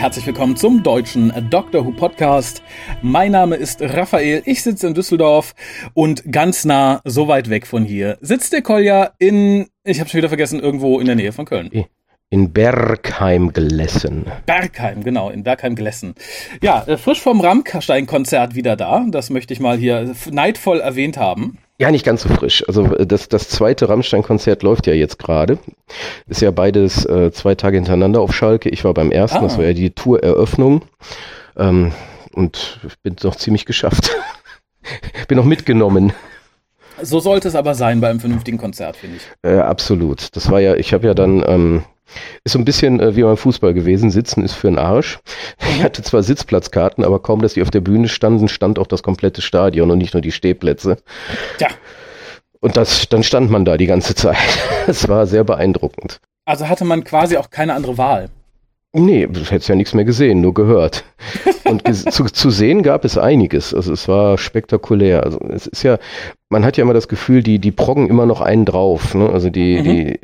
Herzlich willkommen zum deutschen Doctor Who Podcast. Mein Name ist Raphael, ich sitze in Düsseldorf und ganz nah, so weit weg von hier, sitzt der Kolja in, ich schon wieder vergessen, irgendwo in der Nähe von Köln. In Bergheim Glessen. Bergheim, genau, in Bergheim Glessen. Ja, äh, frisch vom Rammstein-Konzert wieder da. Das möchte ich mal hier neidvoll erwähnt haben. Ja, nicht ganz so frisch. Also äh, das, das zweite Rammstein-Konzert läuft ja jetzt gerade. Ist ja beides äh, zwei Tage hintereinander auf Schalke. Ich war beim ersten, ah. das war ja die Tour-Eröffnung. Ähm, und bin noch ziemlich geschafft. bin noch mitgenommen. So sollte es aber sein bei einem vernünftigen Konzert, finde ich. Äh, absolut. Das war ja, ich habe ja dann ähm, ist so ein bisschen äh, wie beim Fußball gewesen. Sitzen ist für einen Arsch. Ich hatte zwar Sitzplatzkarten, aber kaum, dass die auf der Bühne standen, stand auch das komplette Stadion und nicht nur die Stehplätze. Ja. Und das, dann stand man da die ganze Zeit. Es war sehr beeindruckend. Also hatte man quasi auch keine andere Wahl. Nee, du hättest ja nichts mehr gesehen, nur gehört. Und zu, zu sehen gab es einiges. Also es war spektakulär. Also es ist ja, man hat ja immer das Gefühl, die, die proggen immer noch einen drauf. Ne? Also die, mhm. die,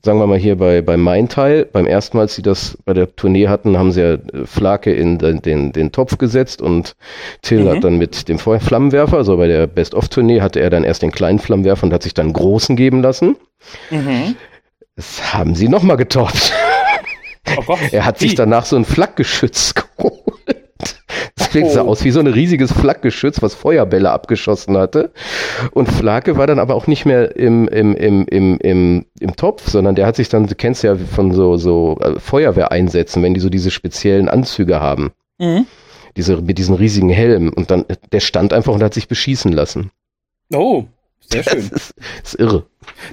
sagen wir mal hier bei, bei Mein Teil, beim ersten Mal, als sie das bei der Tournee hatten, haben sie ja Flake in den, den, den Topf gesetzt und Till mhm. hat dann mit dem Flammenwerfer, also bei der Best-of-Tournee hatte er dann erst den kleinen Flammenwerfer und hat sich dann großen geben lassen. Mhm. Das haben sie nochmal getoppt. Oh Gott, er hat wie? sich danach so ein Flakgeschütz geholt. Deswegen oh. sah aus wie so ein riesiges Flakgeschütz, was Feuerbälle abgeschossen hatte. Und Flake war dann aber auch nicht mehr im, im, im, im, im, im Topf, sondern der hat sich dann, du kennst ja von so, so äh, Feuerwehreinsätzen, wenn die so diese speziellen Anzüge haben. Mhm. Diese, mit diesen riesigen Helmen. Und dann, der stand einfach und hat sich beschießen lassen. Oh, sehr schön. Das ist, das ist irre.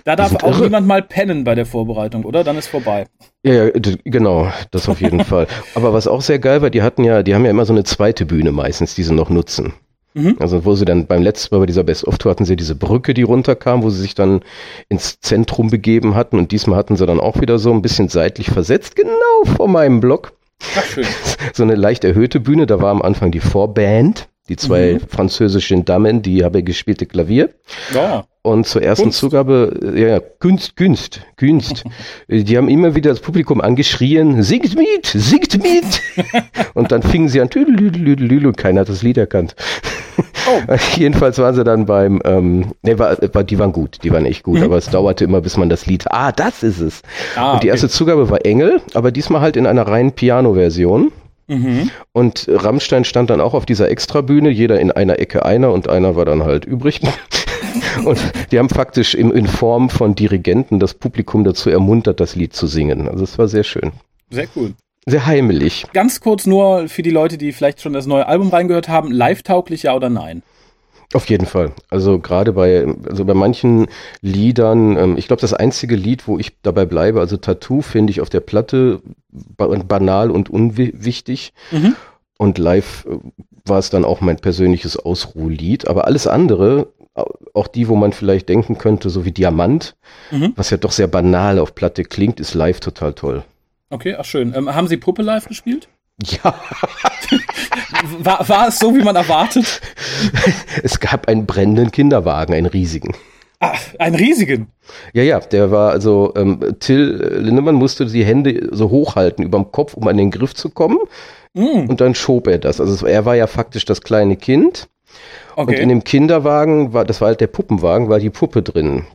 Da darf auch irre. niemand mal pennen bei der Vorbereitung, oder? Dann ist vorbei. Ja, ja genau, das auf jeden Fall. Aber was auch sehr geil war, die hatten ja, die haben ja immer so eine zweite Bühne meistens, die sie noch nutzen. Mhm. Also wo sie dann beim letzten Mal bei dieser Best of Tour hatten sie diese Brücke, die runterkam, wo sie sich dann ins Zentrum begeben hatten und diesmal hatten sie dann auch wieder so ein bisschen seitlich versetzt, genau vor meinem Block. Ach, schön. So eine leicht erhöhte Bühne, da war am Anfang die Vorband die zwei mhm. französischen Damen, die habe gespielte Klavier. Ja. Und zur ersten Kunst. Zugabe, ja, Kunst, Kunst, Kunst. die haben immer wieder das Publikum angeschrien, singt mit, singt mit. und dann fingen sie an, und keiner hat das Lied erkannt. Oh. Jedenfalls waren sie dann beim, ähm, ne, war, war, die waren gut, die waren echt gut, mhm. aber es dauerte immer, bis man das Lied, ah, das ist es. Ah, und die erste Zugabe war Engel, aber diesmal halt in einer reinen Piano-Version. Mhm. Und Rammstein stand dann auch auf dieser Extrabühne, jeder in einer Ecke einer und einer war dann halt übrig. und die haben faktisch in, in Form von Dirigenten das Publikum dazu ermuntert, das Lied zu singen. Also es war sehr schön. Sehr cool. Sehr heimelig. Ganz kurz nur für die Leute, die vielleicht schon das neue Album reingehört haben, live-tauglich ja oder nein? Auf jeden Fall. Also gerade bei, also bei manchen Liedern, ähm, ich glaube, das einzige Lied, wo ich dabei bleibe, also Tattoo, finde ich auf der Platte banal und unwichtig. Mhm. Und live äh, war es dann auch mein persönliches Ausruhlied. Aber alles andere, auch die, wo man vielleicht denken könnte, so wie Diamant, mhm. was ja doch sehr banal auf Platte klingt, ist live total toll. Okay, ach schön. Ähm, haben Sie Puppe live gespielt? Ja. War, war es so, wie man erwartet? Es gab einen brennenden Kinderwagen, einen riesigen. Ach, einen riesigen? Ja, ja, der war also, ähm, Till Lindemann musste die Hände so hochhalten überm Kopf, um an den Griff zu kommen. Mm. Und dann schob er das. Also er war ja faktisch das kleine Kind. Okay. Und in dem Kinderwagen war, das war halt der Puppenwagen, war die Puppe drin.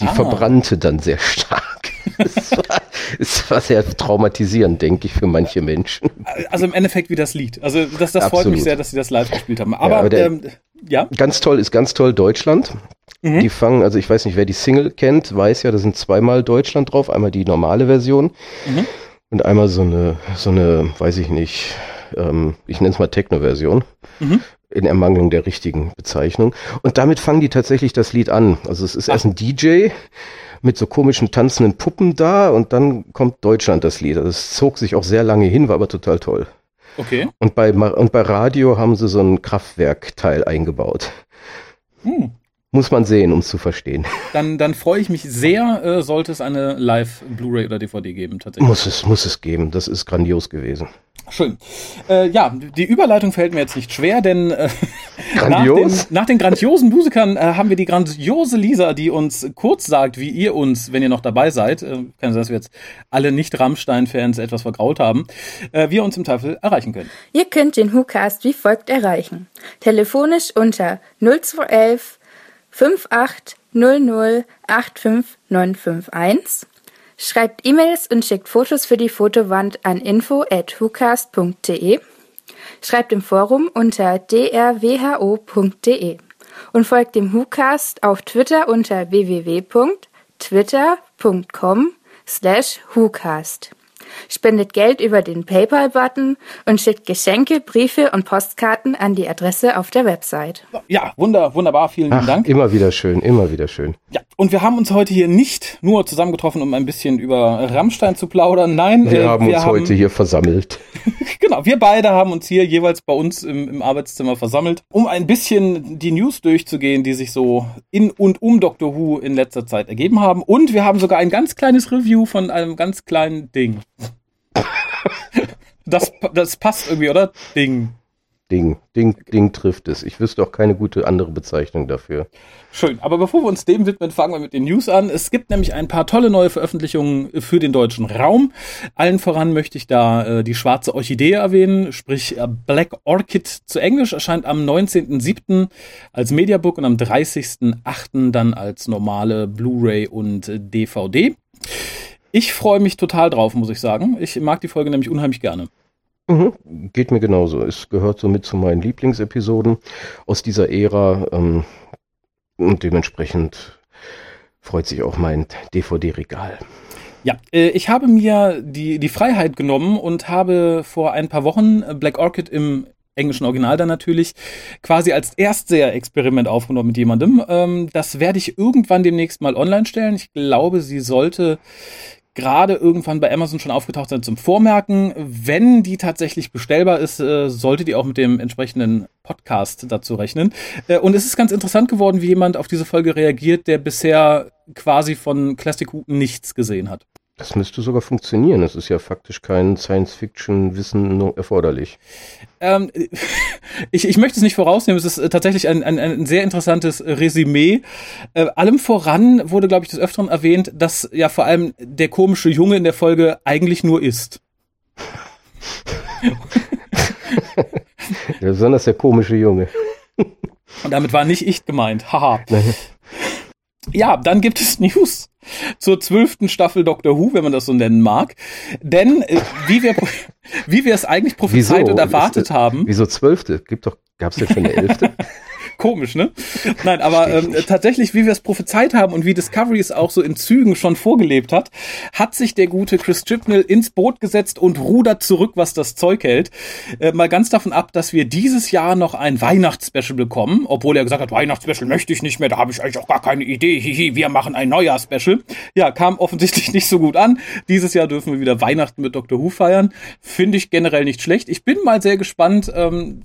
Die ah. verbrannte dann sehr stark. Es, war, es war sehr traumatisierend, denke ich, für manche Menschen. Also im Endeffekt wie das Lied. Also das, das freut mich sehr, dass sie das live gespielt haben. Aber, ja, aber der, ähm, ja. Ganz toll ist ganz toll Deutschland. Mhm. Die fangen, also ich weiß nicht, wer die Single kennt, weiß ja, da sind zweimal Deutschland drauf. Einmal die normale Version mhm. und einmal so eine, so eine, weiß ich nicht, ähm, ich nenne es mal Techno-Version. Mhm in Ermangelung der richtigen Bezeichnung. Und damit fangen die tatsächlich das Lied an. Also es ist Ach. erst ein DJ mit so komischen tanzenden Puppen da und dann kommt Deutschland das Lied. Also es zog sich auch sehr lange hin, war aber total toll. Okay. Und bei, und bei Radio haben sie so ein Kraftwerkteil eingebaut. Hm. Muss man sehen, um es zu verstehen. Dann, dann freue ich mich sehr, äh, sollte es eine Live-Blu-ray oder DVD geben, tatsächlich. Muss es, muss es geben. Das ist grandios gewesen. Schön. Äh, ja, die Überleitung fällt mir jetzt nicht schwer, denn äh, Grandios? Nach den, nach den grandiosen Musikern äh, haben wir die grandiose Lisa, die uns kurz sagt, wie ihr uns, wenn ihr noch dabei seid, äh, kann sein, dass wir jetzt alle Nicht-Rammstein-Fans etwas vergraut haben, äh, wie ihr uns im Teufel erreichen könnt. Ihr könnt den WhoCast wie folgt erreichen. Telefonisch unter 0211 5800 85951 Schreibt E-Mails und schickt Fotos für die Fotowand an info@hucast.de. Schreibt im Forum unter drwho.de und folgt dem WhoCast auf Twitter unter www.twitter.com slash WhoCast spendet Geld über den PayPal-Button und schickt Geschenke, Briefe und Postkarten an die Adresse auf der Website. Ja, wunder, wunderbar, vielen Ach, Dank. Immer wieder schön, immer wieder schön. Ja, und wir haben uns heute hier nicht nur zusammengetroffen, um ein bisschen über Rammstein zu plaudern. Nein, wir äh, haben wir uns haben, heute hier versammelt. genau, wir beide haben uns hier jeweils bei uns im, im Arbeitszimmer versammelt, um ein bisschen die News durchzugehen, die sich so in und um Doctor Who in letzter Zeit ergeben haben. Und wir haben sogar ein ganz kleines Review von einem ganz kleinen Ding. das, das passt irgendwie, oder? Ding. Ding, Ding, Ding trifft es. Ich wüsste auch keine gute andere Bezeichnung dafür. Schön, aber bevor wir uns dem widmen, fangen wir mit den News an. Es gibt nämlich ein paar tolle neue Veröffentlichungen für den deutschen Raum. Allen voran möchte ich da äh, die schwarze Orchidee erwähnen, sprich äh, Black Orchid zu Englisch, erscheint am 19.07. als Mediabook und am 30.08. dann als normale Blu-ray und äh, DVD. Ich freue mich total drauf, muss ich sagen. Ich mag die Folge nämlich unheimlich gerne. Mhm, geht mir genauso. Es gehört somit zu meinen Lieblingsepisoden aus dieser Ära. Ähm, und dementsprechend freut sich auch mein DVD-Regal. Ja, äh, ich habe mir die, die Freiheit genommen und habe vor ein paar Wochen Black Orchid im englischen Original dann natürlich, quasi als Erstseher-Experiment aufgenommen mit jemandem. Ähm, das werde ich irgendwann demnächst mal online stellen. Ich glaube, sie sollte gerade irgendwann bei Amazon schon aufgetaucht sein zum Vormerken. Wenn die tatsächlich bestellbar ist, äh, sollte die auch mit dem entsprechenden Podcast dazu rechnen. Äh, und es ist ganz interessant geworden, wie jemand auf diese Folge reagiert, der bisher quasi von Classic Who nichts gesehen hat. Das müsste sogar funktionieren. Es ist ja faktisch kein Science-Fiction-Wissen erforderlich. Ähm, ich, ich möchte es nicht vorausnehmen. Es ist äh, tatsächlich ein, ein, ein sehr interessantes Resümee. Äh, allem voran wurde, glaube ich, des Öfteren erwähnt, dass ja vor allem der komische Junge in der Folge eigentlich nur ist. besonders der komische Junge. Und damit war nicht ich gemeint. Haha. Ja, dann gibt es News zur zwölften Staffel Doctor Who, wenn man das so nennen mag. Denn äh, wie wir wie wir es eigentlich prophezeit wieso? und erwartet Ist, haben. Wieso zwölfte? Gibt doch, gab's ja schon eine elfte? Komisch, ne? Nein, aber ähm, tatsächlich, wie wir es prophezeit haben und wie Discovery es auch so in Zügen schon vorgelebt hat, hat sich der gute Chris Chibnall ins Boot gesetzt und rudert zurück, was das Zeug hält. Äh, mal ganz davon ab, dass wir dieses Jahr noch ein Weihnachtsspecial bekommen, obwohl er gesagt hat, Weihnachtsspecial möchte ich nicht mehr, da habe ich eigentlich auch gar keine Idee. Hihi, wir machen ein Neujahr-Special. Ja, kam offensichtlich nicht so gut an. Dieses Jahr dürfen wir wieder Weihnachten mit Dr. Who feiern. Finde ich generell nicht schlecht. Ich bin mal sehr gespannt, ähm,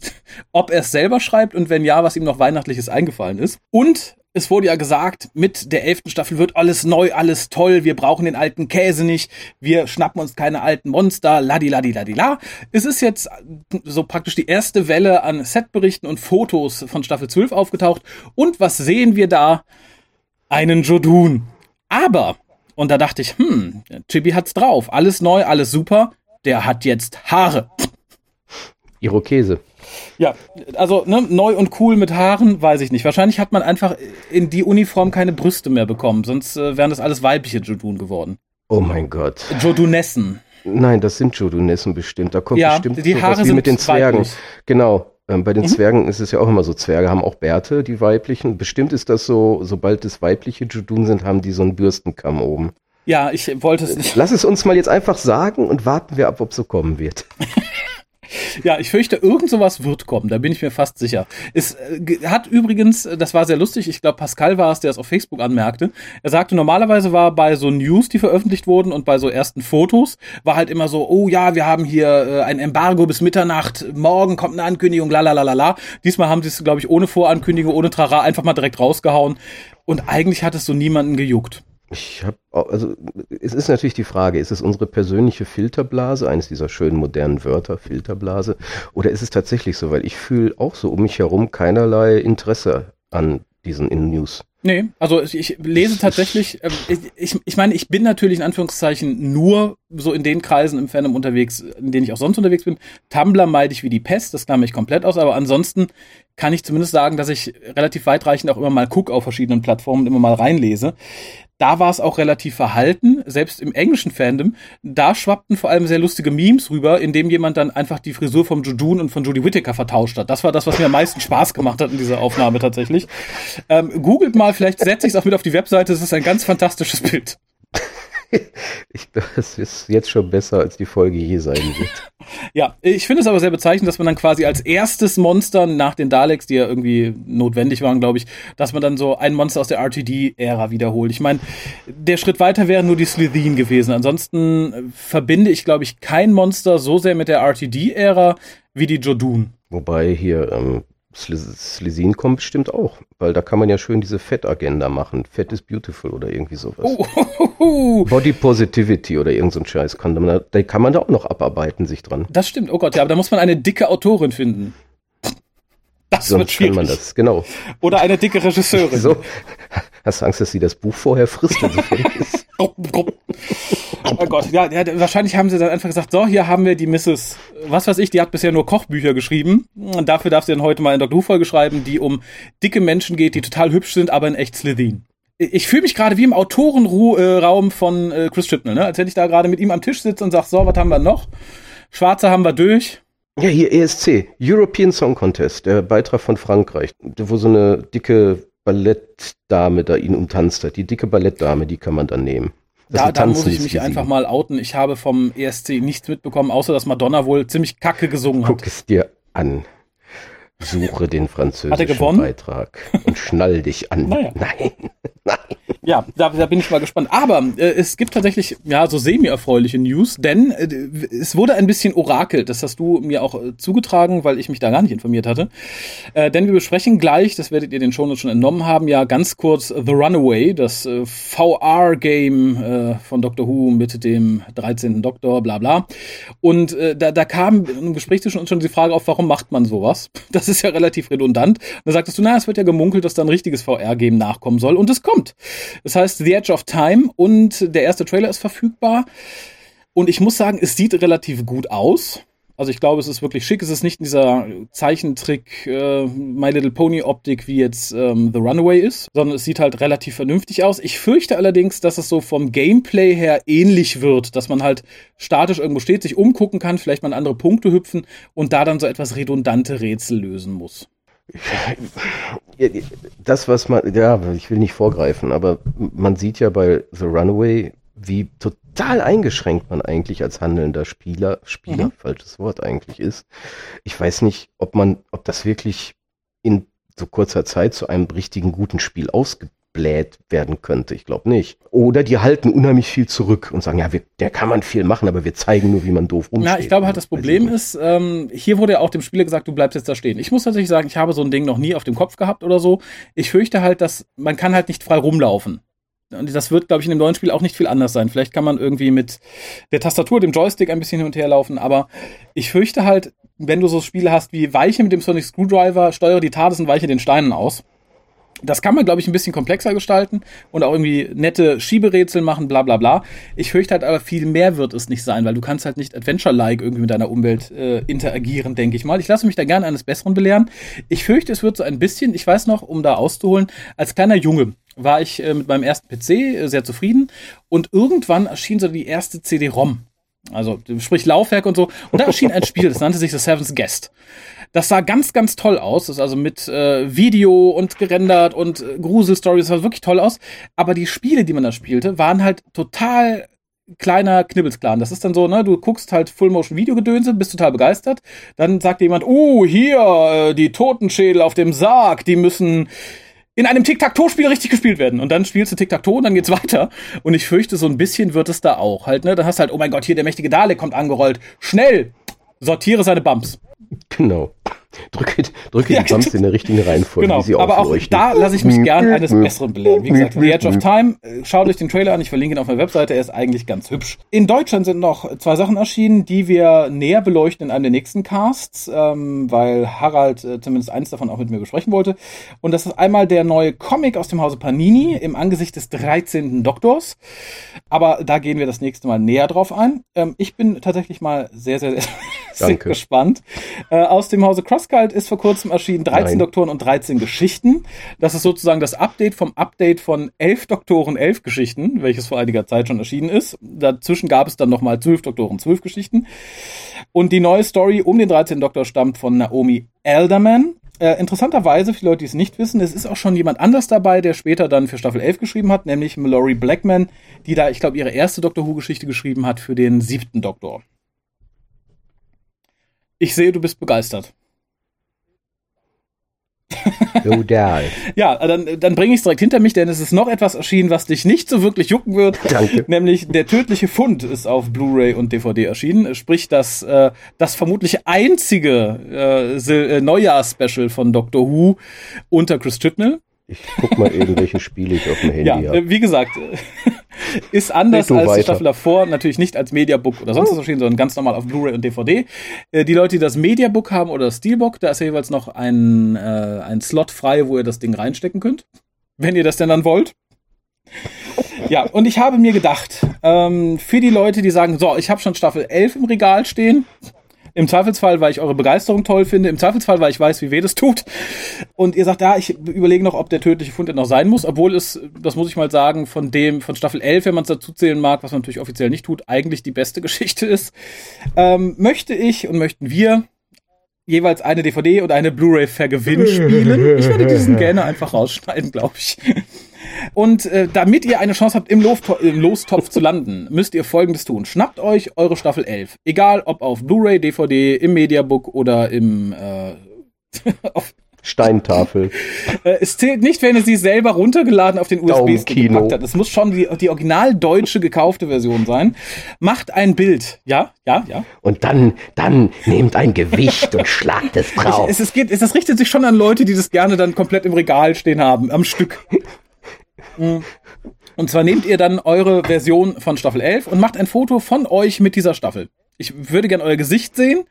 ob er es selber schreibt und wenn ja, was ihm noch Weihnachtliches eingefallen ist. Und es wurde ja gesagt, mit der elften Staffel wird alles neu, alles toll, wir brauchen den alten Käse nicht, wir schnappen uns keine alten Monster, ladi ladi ladi la. Es ist jetzt so praktisch die erste Welle an Setberichten und Fotos von Staffel 12 aufgetaucht. Und was sehen wir da? Einen Jodun. Aber, und da dachte ich, hm, Chibi hat's drauf, alles neu, alles super, der hat jetzt Haare. Irokese. Ja, also ne, neu und cool mit Haaren, weiß ich nicht. Wahrscheinlich hat man einfach in die Uniform keine Brüste mehr bekommen, sonst äh, wären das alles weibliche Jodun geworden. Oh mein Gott. Jodunessen. Nein, das sind Jodunessen bestimmt. Da kommt ja, bestimmt die Haare sind mit den Zwergen. Weiblich. Genau. Ähm, bei den mhm. Zwergen ist es ja auch immer so, Zwerge haben auch Bärte, die weiblichen. Bestimmt ist das so, sobald es weibliche Jodun sind, haben die so einen Bürstenkamm oben. Ja, ich wollte es nicht. Lass es uns mal jetzt einfach sagen und warten wir ab, ob so kommen wird. Ja, ich fürchte, irgend sowas wird kommen, da bin ich mir fast sicher. Es äh, hat übrigens, das war sehr lustig, ich glaube, Pascal war es, der es auf Facebook anmerkte. Er sagte, normalerweise war bei so News, die veröffentlicht wurden und bei so ersten Fotos, war halt immer so, oh ja, wir haben hier äh, ein Embargo bis Mitternacht, morgen kommt eine Ankündigung, la la la la la. Diesmal haben sie es, glaube ich, ohne Vorankündigung, ohne Trara einfach mal direkt rausgehauen. Und eigentlich hat es so niemanden gejuckt. Ich habe, also es ist natürlich die Frage, ist es unsere persönliche Filterblase, eines dieser schönen modernen Wörter, Filterblase, oder ist es tatsächlich so, weil ich fühle auch so um mich herum keinerlei Interesse an diesen In-News. Nee, also ich lese tatsächlich, äh, ich, ich meine, ich bin natürlich in Anführungszeichen nur so in den Kreisen im Fandom unterwegs, in denen ich auch sonst unterwegs bin. Tumblr meide ich wie die Pest, das klamme ich komplett aus, aber ansonsten kann ich zumindest sagen, dass ich relativ weitreichend auch immer mal gucke auf verschiedenen Plattformen und immer mal reinlese da war es auch relativ verhalten, selbst im englischen Fandom. Da schwappten vor allem sehr lustige Memes rüber, indem jemand dann einfach die Frisur vom Judun und von Judy Whittaker vertauscht hat. Das war das, was mir am meisten Spaß gemacht hat in dieser Aufnahme tatsächlich. Ähm, googelt mal, vielleicht setze ich es auch mit auf die Webseite. Es ist ein ganz fantastisches Bild. ich glaube, es ist jetzt schon besser, als die Folge je sein wird. ja, ich finde es aber sehr bezeichnend, dass man dann quasi als erstes Monster nach den Daleks, die ja irgendwie notwendig waren, glaube ich, dass man dann so ein Monster aus der RTD-Ära wiederholt. Ich meine, der Schritt weiter wäre nur die Slitheen gewesen. Ansonsten verbinde ich, glaube ich, kein Monster so sehr mit der RTD-Ära wie die Jodun. Wobei hier ähm, Slisin kommt bestimmt auch, weil da kann man ja schön diese Fettagenda machen. Fett is beautiful oder irgendwie sowas. Oh, oh, oh, Body Positivity oder irgend so ein Scheiß kann man, da kann man da auch noch abarbeiten sich dran. Das stimmt, oh Gott, ja, aber da muss man eine dicke Autorin finden. Das Sonst wird schwierig. kann man das, genau. Oder eine dicke Regisseurin. So, hast du Angst, dass sie das Buch vorher frisst, ist? Oh Gott, ja, ja, wahrscheinlich haben sie dann einfach gesagt, so, hier haben wir die Mrs., was weiß ich, die hat bisher nur Kochbücher geschrieben. Und dafür darf sie dann heute mal in Dr. Who-Folge schreiben, die um dicke Menschen geht, die total hübsch sind, aber in echt Slytherin. Ich fühle mich gerade wie im Autorenraum von äh, Chris Chibnall, ne? als wenn ich da gerade mit ihm am Tisch sitze und sage, so, was haben wir noch? Schwarze haben wir durch. Ja, hier ESC, European Song Contest, der Beitrag von Frankreich, wo so eine dicke Ballettdame da ihn umtanzt hat. Die dicke Ballettdame, die kann man dann nehmen. Da, da muss ich mich einfach mal outen. Ich habe vom ESC nichts mitbekommen, außer dass Madonna wohl ziemlich kacke gesungen hat. Guck es dir an. Suche den französischen Beitrag und schnall dich an. Naja. Nein, nein. Ja, da, da bin ich mal gespannt. Aber äh, es gibt tatsächlich ja so semi-erfreuliche News, denn äh, es wurde ein bisschen orakelt. Das hast du mir auch äh, zugetragen, weil ich mich da gar nicht informiert hatte. Äh, denn wir besprechen gleich, das werdet ihr den Shownotes schon entnommen haben, ja ganz kurz The Runaway, das äh, VR-Game äh, von Doctor Who mit dem 13. Doktor, bla bla. Und da, da kam im Gespräch zwischen uns schon die Frage auf, warum macht man sowas? Das ist ja relativ redundant. Und da sagtest du, na, es wird ja gemunkelt, dass da ein richtiges VR-Game nachkommen soll. Und es kommt. Das heißt The Edge of Time und der erste Trailer ist verfügbar. Und ich muss sagen, es sieht relativ gut aus. Also ich glaube, es ist wirklich schick. Es ist nicht in dieser Zeichentrick äh, My Little Pony Optik wie jetzt ähm, The Runaway ist, sondern es sieht halt relativ vernünftig aus. Ich fürchte allerdings, dass es so vom Gameplay her ähnlich wird, dass man halt statisch irgendwo steht, sich umgucken kann, vielleicht mal andere Punkte hüpfen und da dann so etwas redundante Rätsel lösen muss. Das, was man, ja, ich will nicht vorgreifen, aber man sieht ja bei The Runaway, wie total eingeschränkt man eigentlich als handelnder Spieler, Spieler, mhm. falsches Wort eigentlich ist. Ich weiß nicht, ob man, ob das wirklich in so kurzer Zeit zu einem richtigen guten Spiel ausge bläht werden könnte. Ich glaube nicht. Oder die halten unheimlich viel zurück und sagen, ja, wir, der kann man viel machen, aber wir zeigen nur, wie man doof umsteht. Ja, ich glaube halt, das Problem ist, ähm, hier wurde ja auch dem Spieler gesagt, du bleibst jetzt da stehen. Ich muss tatsächlich sagen, ich habe so ein Ding noch nie auf dem Kopf gehabt oder so. Ich fürchte halt, dass man kann halt nicht frei rumlaufen. Und das wird, glaube ich, in dem neuen Spiel auch nicht viel anders sein. Vielleicht kann man irgendwie mit der Tastatur, dem Joystick ein bisschen hin und her laufen, aber ich fürchte halt, wenn du so Spiele hast wie Weiche mit dem Sonic Screwdriver, steuere die TARDIS und weiche den Steinen aus das kann man, glaube ich, ein bisschen komplexer gestalten und auch irgendwie nette Schieberätsel machen, bla bla bla. Ich fürchte halt aber, viel mehr wird es nicht sein, weil du kannst halt nicht Adventure-like irgendwie mit deiner Umwelt äh, interagieren, denke ich mal. Ich lasse mich da gerne eines Besseren belehren. Ich fürchte, es wird so ein bisschen, ich weiß noch, um da auszuholen, als kleiner Junge war ich äh, mit meinem ersten PC äh, sehr zufrieden und irgendwann erschien so die erste CD-ROM. Also sprich Laufwerk und so. Und da erschien ein Spiel, das nannte sich The Seventh Guest. Das sah ganz, ganz toll aus. Das ist also mit äh, Video und gerendert und äh. Das sah wirklich toll aus. Aber die Spiele, die man da spielte, waren halt total kleiner Knibbelsklan. Das ist dann so, ne, du guckst halt Full-Motion-Video-Gedönse, bist total begeistert. Dann sagt jemand, oh, hier, äh, die Totenschädel auf dem Sarg, die müssen in einem Tic-Tac-Toe-Spiel richtig gespielt werden. Und dann spielst du Tic-Tac-Toe und dann geht's weiter. Und ich fürchte, so ein bisschen wird es da auch halt, ne? Da hast du halt, oh mein Gott, hier der mächtige Dalek kommt angerollt. Schnell! Sortiere seine Bumps. Genau. Drücke, drücke ja, die Bumps in der richtigen Reihenfolge, genau. Aber auch da lasse ich mich gern eines Besseren belehren. Wie gesagt, The Edge of Time, äh, schaut euch den Trailer an, ich verlinke ihn auf meiner Webseite, er ist eigentlich ganz hübsch. In Deutschland sind noch zwei Sachen erschienen, die wir näher beleuchten in einem der nächsten Casts, ähm, weil Harald äh, zumindest eins davon auch mit mir besprechen wollte. Und das ist einmal der neue Comic aus dem Hause Panini im Angesicht des 13. Doktors. Aber da gehen wir das nächste Mal näher drauf ein. Ähm, ich bin tatsächlich mal sehr, sehr, sehr gespannt. Äh, aus dem Hause Crosscult ist vor kurzem erschienen 13 Nein. Doktoren und 13 Geschichten. Das ist sozusagen das Update vom Update von 11 Doktoren, 11 Geschichten, welches vor einiger Zeit schon erschienen ist. Dazwischen gab es dann nochmal 12 Doktoren, 12 Geschichten. Und die neue Story um den 13. Doktor stammt von Naomi Elderman. Äh, interessanterweise, für die Leute, die es nicht wissen, es ist auch schon jemand anders dabei, der später dann für Staffel 11 geschrieben hat, nämlich Mallory Blackman, die da, ich glaube, ihre erste Doctor Who-Geschichte geschrieben hat für den siebten Doktor. Ich sehe, du bist begeistert. Total. ja, dann, dann bringe ich es direkt hinter mich, denn es ist noch etwas erschienen, was dich nicht so wirklich jucken wird. Danke. Nämlich der tödliche Fund ist auf Blu-ray und DVD erschienen. Sprich, das, äh, das vermutlich einzige äh, äh Neujahrs-Special von Doctor Who unter Chris Chibnall. Ich guck mal eben, welche Spiele ich auf dem Handy ja, habe. Wie gesagt, ist anders als weiter. die Staffel davor, natürlich nicht als Mediabook oder sonst was erschienen, sondern ganz normal auf Blu-ray und DVD. Äh, die Leute, die das Mediabook haben oder das Steelbook, da ist ja jeweils noch ein, äh, ein Slot frei, wo ihr das Ding reinstecken könnt. Wenn ihr das denn dann wollt. Ja, und ich habe mir gedacht, ähm, für die Leute, die sagen, so, ich habe schon Staffel 11 im Regal stehen, im Zweifelsfall, weil ich eure Begeisterung toll finde. Im Zweifelsfall, weil ich weiß, wie weh das tut. Und ihr sagt, ja, ich überlege noch, ob der tödliche Fund noch sein muss, obwohl es, das muss ich mal sagen, von dem, von Staffel 11, wenn man es dazu zählen mag, was man natürlich offiziell nicht tut, eigentlich die beste Geschichte ist. Ähm, möchte ich und möchten wir jeweils eine DVD und eine Blu-ray vergewinn spielen. Ich werde diesen gerne einfach rausschneiden, glaube ich. Und äh, damit ihr eine Chance habt, im, Lostopf, im Lostopf zu landen, müsst ihr folgendes tun. Schnappt euch eure Staffel 11. Egal ob auf Blu-ray, DVD, im Mediabook oder im äh, auf Steintafel. Äh, es zählt nicht, wenn ihr sie selber runtergeladen auf den USB-Stick gepackt habt. Es muss schon die, die original deutsche gekaufte Version sein. Macht ein Bild. Ja, ja, ja. Und dann, dann nehmt ein Gewicht und schlagt es drauf. es, es, geht, es, das richtet sich schon an Leute, die das gerne dann komplett im Regal stehen haben, am Stück. Und zwar nehmt ihr dann eure Version von Staffel 11 und macht ein Foto von euch mit dieser Staffel. Ich würde gerne euer Gesicht sehen.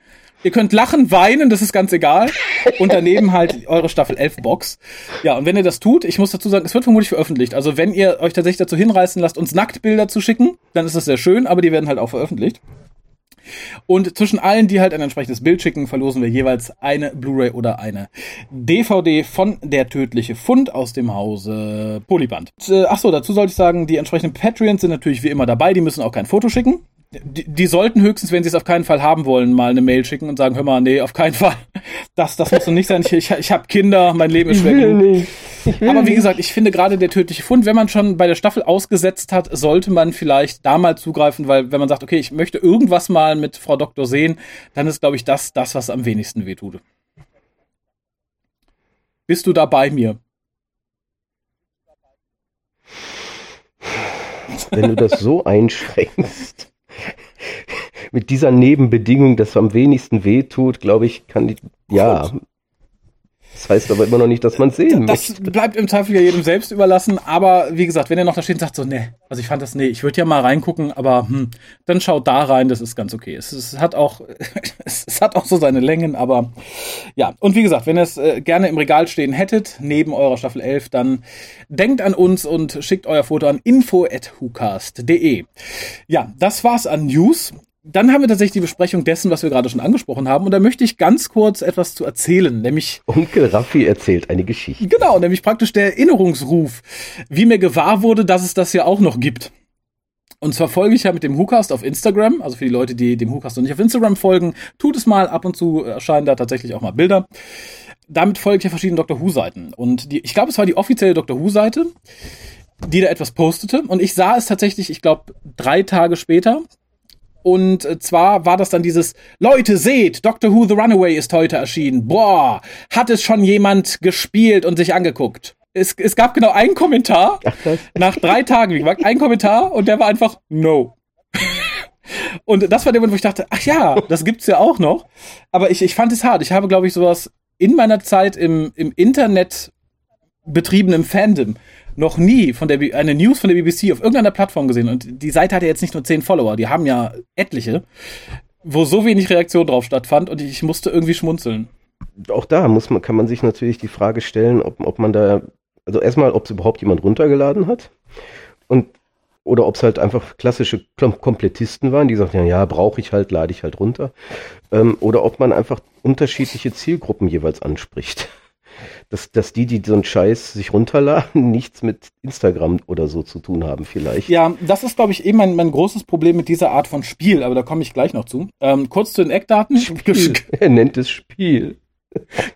Ihr könnt lachen, weinen, das ist ganz egal. Und daneben halt eure Staffel 11 Box. Ja, und wenn ihr das tut, ich muss dazu sagen, es wird vermutlich veröffentlicht. Also wenn ihr euch tatsächlich dazu hinreißen lasst, uns Nacktbilder zu schicken, dann ist das sehr schön, aber die werden halt auch veröffentlicht. Und zwischen allen, die halt ein entsprechendes Bild schicken, verlosen wir jeweils eine Blu-ray oder eine DVD von Der tödliche Fund aus dem Hause Polyband. Äh, Achso, dazu sollte ich sagen, die entsprechenden Patreons sind natürlich wie immer dabei, die müssen auch kein Foto schicken. Die, die sollten höchstens, wenn sie es auf keinen Fall haben wollen, mal eine Mail schicken und sagen, hör mal, nee, auf keinen Fall. Das, das muss doch nicht sein. Ich, ich, ich habe Kinder, mein Leben ist schwer genug. Aber wie gesagt, ich finde gerade der tödliche Fund, wenn man schon bei der Staffel ausgesetzt hat, sollte man vielleicht da mal zugreifen, weil wenn man sagt, okay, ich möchte irgendwas mal mit Frau Doktor sehen, dann ist, glaube ich, das das, was am wenigsten wehtut. Bist du da bei mir? Wenn du das so einschränkst, mit dieser Nebenbedingung, dass am wenigsten wehtut, glaube ich, kann die, ja, das heißt aber immer noch nicht, dass man sehen das möchte. Das bleibt im Zweifel ja jedem selbst überlassen. Aber wie gesagt, wenn er noch da steht und sagt so, nee, also ich fand das, nee, ich würde ja mal reingucken, aber hm, dann schaut da rein, das ist ganz okay. Es, es hat auch, es, hat auch so seine Längen, aber ja. Und wie gesagt, wenn ihr es äh, gerne im Regal stehen hättet, neben eurer Staffel 11, dann denkt an uns und schickt euer Foto an info.hucast.de. Ja, das war's an News dann haben wir tatsächlich die Besprechung dessen, was wir gerade schon angesprochen haben. Und da möchte ich ganz kurz etwas zu erzählen, nämlich. Onkel Raffi erzählt eine Geschichte. Genau, nämlich praktisch der Erinnerungsruf, wie mir gewahr wurde, dass es das ja auch noch gibt. Und zwar folge ich ja mit dem WhoCast auf Instagram. Also für die Leute, die dem WhoCast noch nicht auf Instagram folgen, tut es mal. Ab und zu erscheinen da tatsächlich auch mal Bilder. Damit folge ich ja verschiedenen Doctor Who-Seiten. Und die, ich glaube, es war die offizielle Doctor Who-Seite, die da etwas postete. Und ich sah es tatsächlich, ich glaube, drei Tage später und äh, zwar war das dann dieses, Leute, seht, Doctor Who The Runaway ist heute erschienen. Boah, hat es schon jemand gespielt und sich angeguckt? Es, es gab genau einen Kommentar, nach drei Tagen, wie gesagt, ein Kommentar und der war einfach No. Und das war der Moment, wo ich dachte, ach ja, das gibt's ja auch noch. Aber ich, ich fand es hart. Ich habe, glaube ich, sowas in meiner Zeit im, im Internet betriebenem Fandom noch nie von der eine News von der BBC auf irgendeiner Plattform gesehen und die Seite hatte jetzt nicht nur zehn Follower, die haben ja etliche, wo so wenig Reaktion drauf stattfand und ich musste irgendwie schmunzeln. Auch da muss man, kann man sich natürlich die Frage stellen, ob, ob man da, also erstmal, ob es überhaupt jemand runtergeladen hat und oder ob es halt einfach klassische Komplettisten waren, die sagten, ja, ja brauche ich halt, lade ich halt runter. Ähm, oder ob man einfach unterschiedliche Zielgruppen jeweils anspricht dass, dass die, die so einen Scheiß sich runterladen, nichts mit Instagram oder so zu tun haben vielleicht. Ja, das ist, glaube ich, eben mein, mein großes Problem mit dieser Art von Spiel, aber da komme ich gleich noch zu. Ähm, kurz zu den Eckdaten. Spiel. er nennt es Spiel.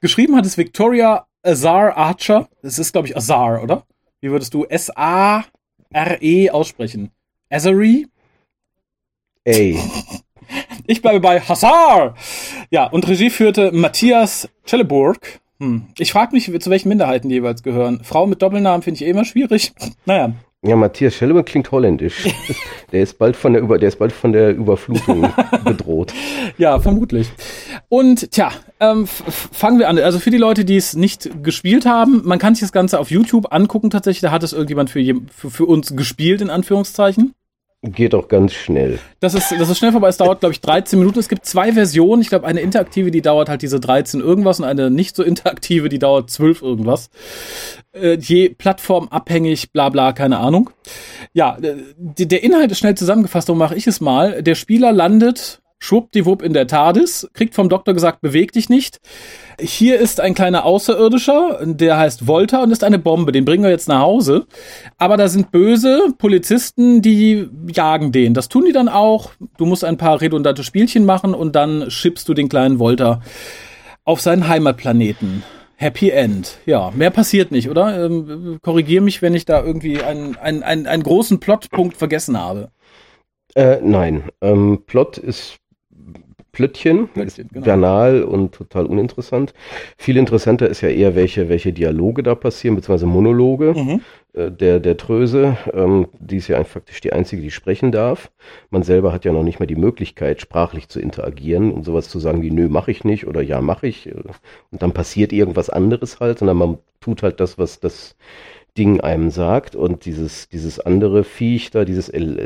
Geschrieben hat es Victoria Azar Archer. Es ist, glaube ich, Azar, oder? Wie würdest du S-A-R-E aussprechen? Azari? Ey. Ich bleibe bei Hazar. Ja, und Regie führte Matthias Celleburg. Hm. Ich frage mich, zu welchen Minderheiten die jeweils gehören. Frau mit Doppelnamen finde ich eh immer schwierig. Naja. Ja, Matthias Schellemann klingt holländisch. der ist bald von der Über, der ist bald von der Überflutung bedroht. Ja, vermutlich. Und tja, ähm, fangen wir an. Also für die Leute, die es nicht gespielt haben, man kann sich das Ganze auf YouTube angucken tatsächlich. Da hat es irgendjemand für, für, für uns gespielt, in Anführungszeichen. Geht auch ganz schnell. Das ist, das ist schnell vorbei. Es dauert, glaube ich, 13 Minuten. Es gibt zwei Versionen. Ich glaube, eine interaktive, die dauert halt diese 13 irgendwas und eine nicht so interaktive, die dauert 12 irgendwas. Äh, je Plattform abhängig, bla bla, keine Ahnung. Ja, äh, der Inhalt ist schnell zusammengefasst, darum mache ich es mal. Der Spieler landet schwuppdiwupp in der TARDIS, kriegt vom Doktor gesagt, beweg dich nicht. Hier ist ein kleiner Außerirdischer, der heißt Volta und ist eine Bombe. Den bringen wir jetzt nach Hause. Aber da sind böse Polizisten, die jagen den. Das tun die dann auch. Du musst ein paar redundante Spielchen machen und dann schippst du den kleinen Volta auf seinen Heimatplaneten. Happy End. Ja, mehr passiert nicht, oder? Ähm, Korrigiere mich, wenn ich da irgendwie einen, einen, einen, einen großen Plotpunkt vergessen habe. Äh, nein, ähm, Plot ist Plöttchen, Plöttchen genau. banal und total uninteressant. Viel interessanter ist ja eher, welche, welche Dialoge da passieren, beziehungsweise Monologe. Mhm. Äh, der, der Tröse, ähm, die ist ja faktisch die einzige, die sprechen darf. Man selber hat ja noch nicht mal die Möglichkeit, sprachlich zu interagieren und sowas zu sagen wie, nö, mache ich nicht oder ja, mache ich. Und dann passiert irgendwas anderes halt, sondern man tut halt das, was das Ding einem sagt und dieses, dieses andere Viech da, dieses El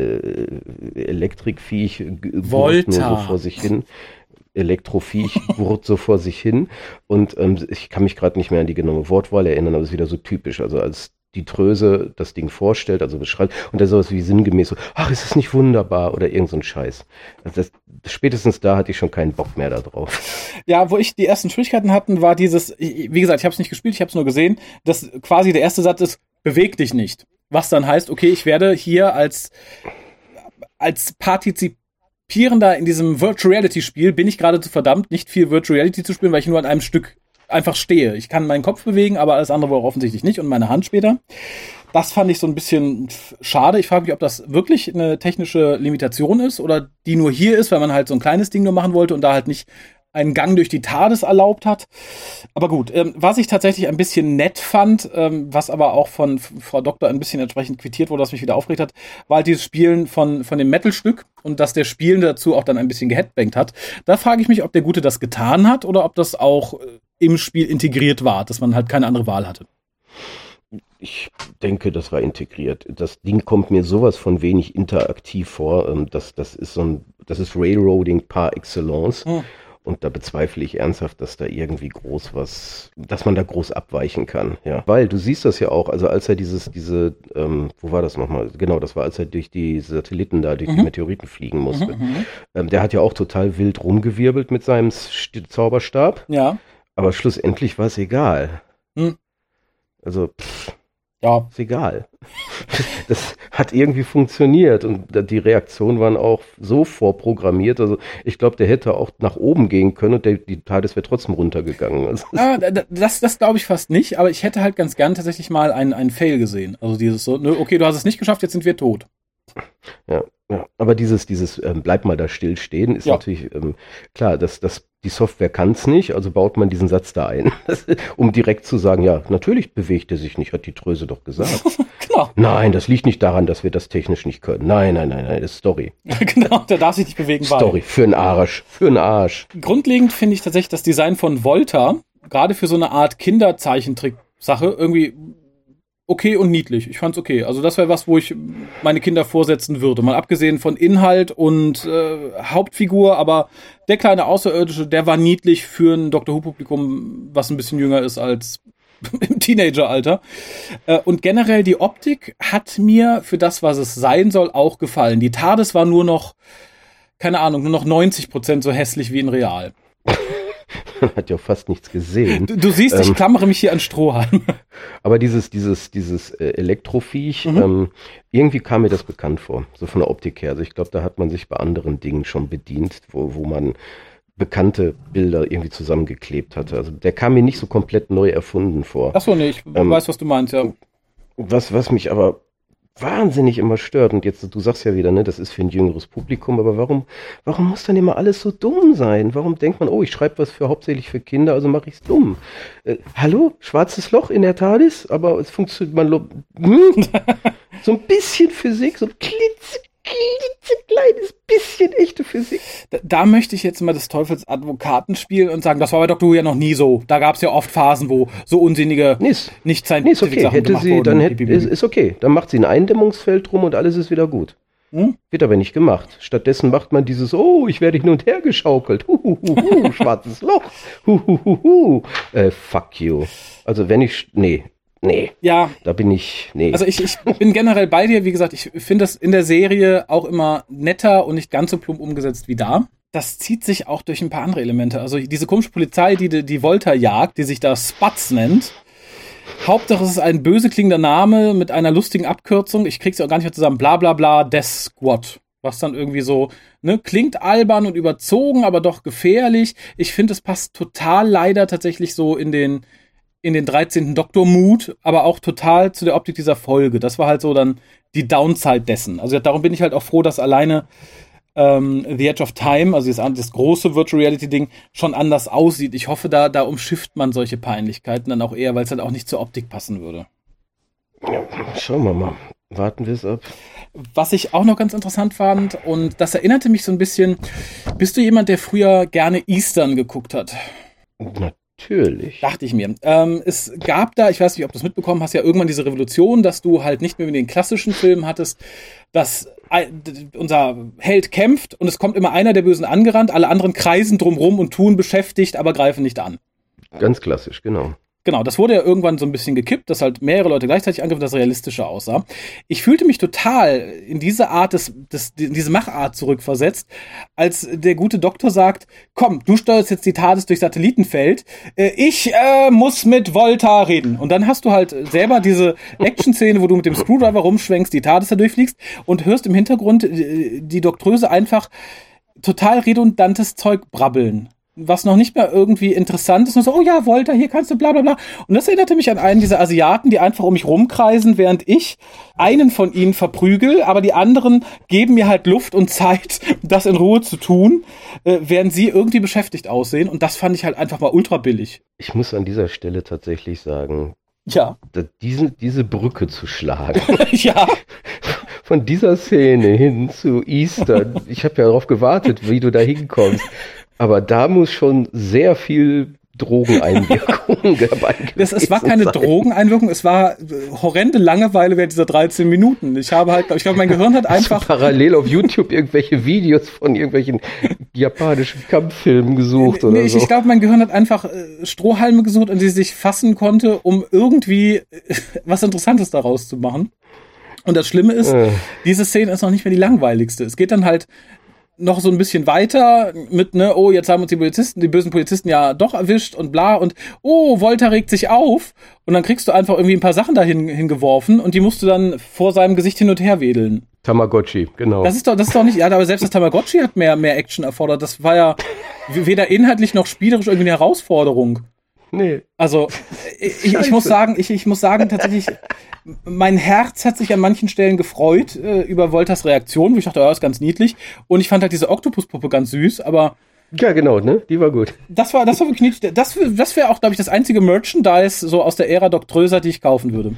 äh, Elektrikviech, nur so vor sich hin. Elektroviech wurrt so vor sich hin und ähm, ich kann mich gerade nicht mehr an die genaue Wortwahl erinnern, aber es ist wieder so typisch. Also als die Tröse das Ding vorstellt, also beschreibt, und der sowas wie sinngemäß so, ach, ist das nicht wunderbar oder irgend so ein Scheiß. Also das, spätestens da hatte ich schon keinen Bock mehr darauf. Ja, wo ich die ersten Schwierigkeiten hatten, war dieses, wie gesagt, ich habe es nicht gespielt, ich habe es nur gesehen, dass quasi der erste Satz ist, beweg dich nicht. Was dann heißt, okay, ich werde hier als, als Partizipierender in diesem Virtual Reality Spiel bin ich gerade zu verdammt, nicht viel Virtual Reality zu spielen, weil ich nur an einem Stück einfach stehe. Ich kann meinen Kopf bewegen, aber alles andere wohl offensichtlich nicht und meine Hand später. Das fand ich so ein bisschen schade. Ich frage mich, ob das wirklich eine technische Limitation ist oder die nur hier ist, weil man halt so ein kleines Ding nur machen wollte und da halt nicht einen Gang durch die TARDIS erlaubt hat. Aber gut, ähm, was ich tatsächlich ein bisschen nett fand, ähm, was aber auch von Frau Doktor ein bisschen entsprechend quittiert wurde, was mich wieder aufgeregt hat, war halt dieses Spielen von, von dem Metal-Stück und dass der Spielende dazu auch dann ein bisschen geheadbankt hat. Da frage ich mich, ob der Gute das getan hat oder ob das auch äh, im Spiel integriert war, dass man halt keine andere Wahl hatte. Ich denke, das war integriert. Das Ding kommt mir sowas von wenig interaktiv vor. Ähm, das, das ist so ein, das ist Railroading par excellence. Hm. Und da bezweifle ich ernsthaft, dass da irgendwie groß was, dass man da groß abweichen kann, ja. Weil du siehst das ja auch, also als er dieses, diese, ähm, wo war das nochmal? Genau, das war, als er durch die Satelliten da, durch mhm. die Meteoriten fliegen musste. Mhm, mhm, ähm, der hat ja auch total wild rumgewirbelt mit seinem Zauberstab. Ja. Aber schlussendlich war es egal. Mhm. Also, pff, ja. Ist egal. Das hat irgendwie funktioniert und die Reaktionen waren auch so vorprogrammiert. Also ich glaube, der hätte auch nach oben gehen können und der, die TARDIS wäre trotzdem runtergegangen. Also ah, das das glaube ich fast nicht, aber ich hätte halt ganz gern tatsächlich mal einen, einen Fail gesehen. Also dieses so, ne, okay, du hast es nicht geschafft, jetzt sind wir tot. Ja, ja. aber dieses, dieses ähm, bleib mal da still stehen, ist Ja. natürlich ähm, klar, dass das die Software kann es nicht, also baut man diesen Satz da ein, um direkt zu sagen, ja, natürlich bewegt er sich nicht, hat die Tröse doch gesagt. genau. Nein, das liegt nicht daran, dass wir das technisch nicht können. Nein, nein, nein, nein, das ist Story. genau, der darf sich nicht bewegen. weil- Story, für einen Arsch, für einen Arsch. Grundlegend finde ich tatsächlich das Design von Volta, gerade für so eine Art Kinderzeichentrick-Sache, irgendwie okay und niedlich. Ich fand's okay. Also das wäre was, wo ich meine Kinder vorsetzen würde. Mal abgesehen von Inhalt und äh, Hauptfigur, aber der kleine Außerirdische, der war niedlich für ein Doctor Who-Publikum, was ein bisschen jünger ist als im Teenageralter. Äh, und generell die Optik hat mir für das, was es sein soll, auch gefallen. Die TARDIS war nur noch, keine Ahnung, nur noch 90 Prozent so hässlich wie in Real. Man hat ja fast nichts gesehen. Du, du siehst, ich Ähm. klammere mich hier an Strohhalm. Aber dieses, dieses, dieses äh, Elektroviech, Mhm. ähm, irgendwie kam mir das bekannt vor, so von der Optik her. Also ich glaube, da hat man sich bei anderen Dingen schon bedient, wo, wo man bekannte Bilder irgendwie zusammengeklebt hatte. Also der kam mir nicht so komplett neu erfunden vor. Achso, nee, ich Ähm. weiß, was du meinst, ja. Was, was mich aber wahnsinnig immer stört, und jetzt, du sagst ja wieder, ne, das ist für ein jüngeres Publikum, aber warum, warum muss dann immer alles so dumm sein? Warum denkt man, oh, ich schreibe was für hauptsächlich für Kinder, also mache ich's dumm? Äh, hallo, schwarzes Loch in der TARDIS, aber es funktioniert, man, hm? so ein bisschen Physik, so ein klitzekleines bisschen echte Physik. Da, da möchte ich jetzt mal des Teufels Advokaten spielen und sagen, das war bei Doctor Who ja noch nie so. Da gab es ja oft Phasen, wo so unsinnige Nee, ist, nicht nee, ist okay, Sachen hätte gemacht sie, wurden. dann hätte, ist, ist okay, dann macht sie ein Eindämmungsfeld drum und alles ist wieder gut. Hm? Wird aber nicht gemacht. Stattdessen macht man dieses, oh, ich werde hin und her geschaukelt. Huhuhuhu, schwarzes Loch. Huhuhuhu. Äh, fuck you. Also wenn ich, nee, nee, Ja, da bin ich, nee. also ich, ich bin generell bei dir. Wie gesagt, ich finde das in der Serie auch immer netter und nicht ganz so plump umgesetzt wie da. Das zieht sich auch durch ein paar andere Elemente. Also diese komische Polizei, die die, Volta jagt, die sich da Spatz nennt. Hauptsache es ist ein böse klingender Name mit einer lustigen Abkürzung. Ich krieg's ja auch gar nicht mehr zusammen. Bla bla bla, Death Squad. Was dann irgendwie so, ne, klingt albern und überzogen, aber doch gefährlich. Ich finde, es passt total leider tatsächlich so in den, in den 13. Doktor-Mut, aber auch total zu der Optik dieser Folge. Das war halt so dann die Downside dessen. Also darum bin ich halt auch froh, dass alleine ähm, The Edge of Time, also das, das große Virtual Reality Ding, schon anders aussieht. Ich hoffe, da, da umschifft man solche Peinlichkeiten dann auch eher, weil es dann auch nicht zur Optik passen würde. ja, schauen wir mal. Warten wir es ab. Was ich auch noch ganz interessant fand, und das erinnerte mich so ein bisschen, bist du jemand, der früher gerne Eastern geguckt hat? Natürlich. Dachte ich mir. Ähm, es gab da, ich weiß nicht, ob du es mitbekommen hast, ja irgendwann diese Revolution, dass du halt nicht mehr mit den klassischen Filmen hattest, dass unser Held kämpft und es kommt immer einer der Bösen angerannt, alle anderen kreisen drumrum und tun beschäftigt, aber greifen nicht an. Ganz klassisch, genau. Genau, das wurde ja irgendwann so ein bisschen gekippt, dass halt mehrere Leute gleichzeitig angriffen, dass es realistischer aussah. Ich fühlte mich total in diese Art des, des, in diese Machart zurückversetzt, als der gute Doktor sagt, komm, du steuerst jetzt die TARDIS durch Satellitenfeld, äh, ich äh, muss mit Volta reden. Und dann hast du halt selber diese Action-Szene, wo du mit dem Screwdriver rumschwenkst, die TARDIS da durchfliegst und hörst im Hintergrund äh, die Doktröse einfach total redundantes Zeug brabbeln. Was noch nicht mehr irgendwie interessant ist. Und so, oh ja, Volta, hier kannst du bla bla bla. Und das erinnerte mich an einen dieser Asiaten, die einfach um mich rumkreisen, während ich einen von ihnen verprügel, aber die anderen geben mir halt Luft und Zeit, das in Ruhe zu tun, äh, während sie irgendwie beschäftigt aussehen. Und das fand ich halt einfach mal ultra billig. Ich muss an dieser Stelle tatsächlich sagen, Ja. diese, diese Brücke zu schlagen, ja. von dieser Szene hin zu Easter, ich habe ja darauf gewartet, wie du da hinkommst, aber da muss schon sehr viel Drogeneinwirkung dabei Das, es war gewesen keine sein. Drogeneinwirkung, es war äh, horrende Langeweile während dieser 13 Minuten. Ich habe halt, ich glaube, mein Gehirn hat einfach parallel auf YouTube irgendwelche Videos von irgendwelchen japanischen Kampffilmen gesucht oder nee, ich, so. ich glaube, mein Gehirn hat einfach äh, Strohhalme gesucht, an die sich fassen konnte, um irgendwie äh, was Interessantes daraus zu machen. Und das Schlimme ist, Äh. diese Szene ist noch nicht mehr die langweiligste. Es geht dann halt noch so ein bisschen weiter mit, ne, oh, jetzt haben uns die Polizisten, die bösen Polizisten ja doch erwischt und bla und oh, Volta regt sich auf und dann kriegst du einfach irgendwie ein paar Sachen dahin hingeworfen und die musst du dann vor seinem Gesicht hin und her wedeln. Tamagotchi, genau. Das ist doch, das ist doch nicht, ja, aber selbst das Tamagotchi hat mehr, mehr Action erfordert. Das war ja weder inhaltlich noch spielerisch irgendwie eine Herausforderung. Nee. Also, ich, ich, muss sagen, ich, ich muss sagen, tatsächlich, mein Herz hat sich an manchen Stellen gefreut äh, über Wolters Reaktion, wo ich dachte, ja, ist ganz niedlich. Und ich fand halt diese Oktopuspuppe ganz süß, aber. Ja, genau, ne? Die war gut. Das war, das war wirklich niedlich. Das, das wäre auch, glaube ich, das einzige Merchandise so aus der Ära Doktröser, die ich kaufen würde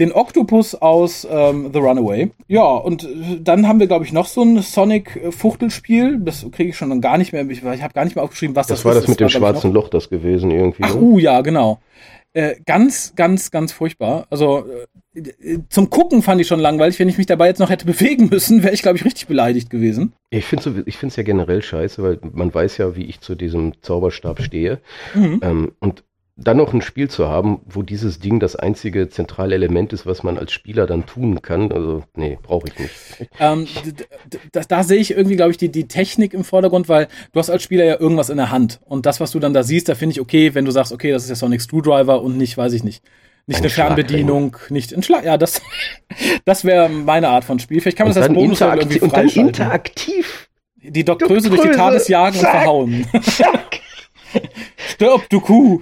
den Oktopus aus ähm, The Runaway. Ja, und äh, dann haben wir, glaube ich, noch so ein Sonic-Fuchtelspiel. Das kriege ich schon gar nicht mehr. Ich, ich habe gar nicht mehr aufgeschrieben, was das, das war. Das, das mit dem schwarzen Loch das gewesen irgendwie. Ach, uh, ja, genau. Äh, ganz, ganz, ganz furchtbar. Also äh, äh zum Gucken fand ich schon langweilig. Wenn ich mich dabei jetzt noch hätte bewegen müssen, wäre ich, glaube ich, richtig beleidigt gewesen. Ich finde so, ich finde es ja generell scheiße, weil man weiß ja, wie ich zu diesem Zauberstab stehe. Mhm. Ähm, und dann noch ein Spiel zu haben, wo dieses Ding das einzige zentrale Element ist, was man als Spieler dann tun kann, also nee, brauche ich nicht. Ähm, da, da sehe ich irgendwie, glaube ich, die, die Technik im Vordergrund, weil du hast als Spieler ja irgendwas in der Hand und das, was du dann da siehst, da finde ich okay, wenn du sagst, okay, das ist ja Sonic Screwdriver und nicht, weiß ich nicht, nicht ein eine Fernbedienung, nicht ein Schlag. Ja, das, das wäre meine Art von Spiel. Vielleicht kann man das als Bonus irgendwie Und dann interaktiv. Die Doktröse durch die TARDIS jagen zack, und verhauen. Zack. Stirb, du Kuh!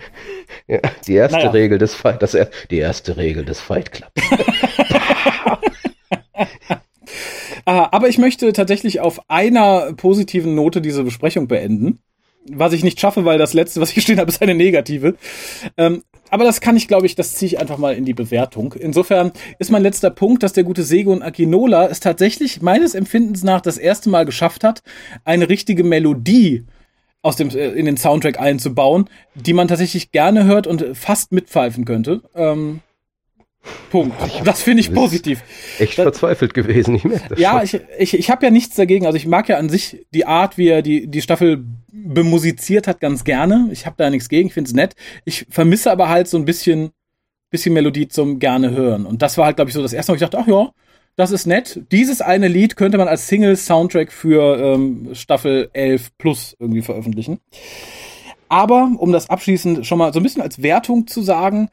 Ja, die erste naja. Regel des Fight, das, die erste Regel des Fight Clubs. Ah, aber ich möchte tatsächlich auf einer positiven Note diese Besprechung beenden. Was ich nicht schaffe, weil das letzte, was ich stehen habe, ist eine negative. Ähm, aber das kann ich, glaube ich, das ziehe ich einfach mal in die Bewertung. Insofern ist mein letzter Punkt, dass der gute Segun Akinola es tatsächlich meines Empfindens nach das erste Mal geschafft hat, eine richtige Melodie aus dem, äh, in den Soundtrack einzubauen, die man tatsächlich gerne hört und fast mitpfeifen könnte. Ähm, Punkt. Das finde ich positiv. Echt das, verzweifelt gewesen, ich merke das. Ja, schon. ich, ich, ich habe ja nichts dagegen. Also ich mag ja an sich die Art, wie er die, die Staffel bemusiziert hat, ganz gerne. Ich habe da nichts gegen, ich finde es nett. Ich vermisse aber halt so ein bisschen, bisschen Melodie zum gerne hören. Und das war halt, glaube ich, so das erste Mal, wo ich dachte, ach ja, das ist nett. Dieses eine Lied könnte man als Single-Soundtrack für ähm, Staffel 11 Plus irgendwie veröffentlichen. Aber, um das abschließend schon mal so ein bisschen als Wertung zu sagen,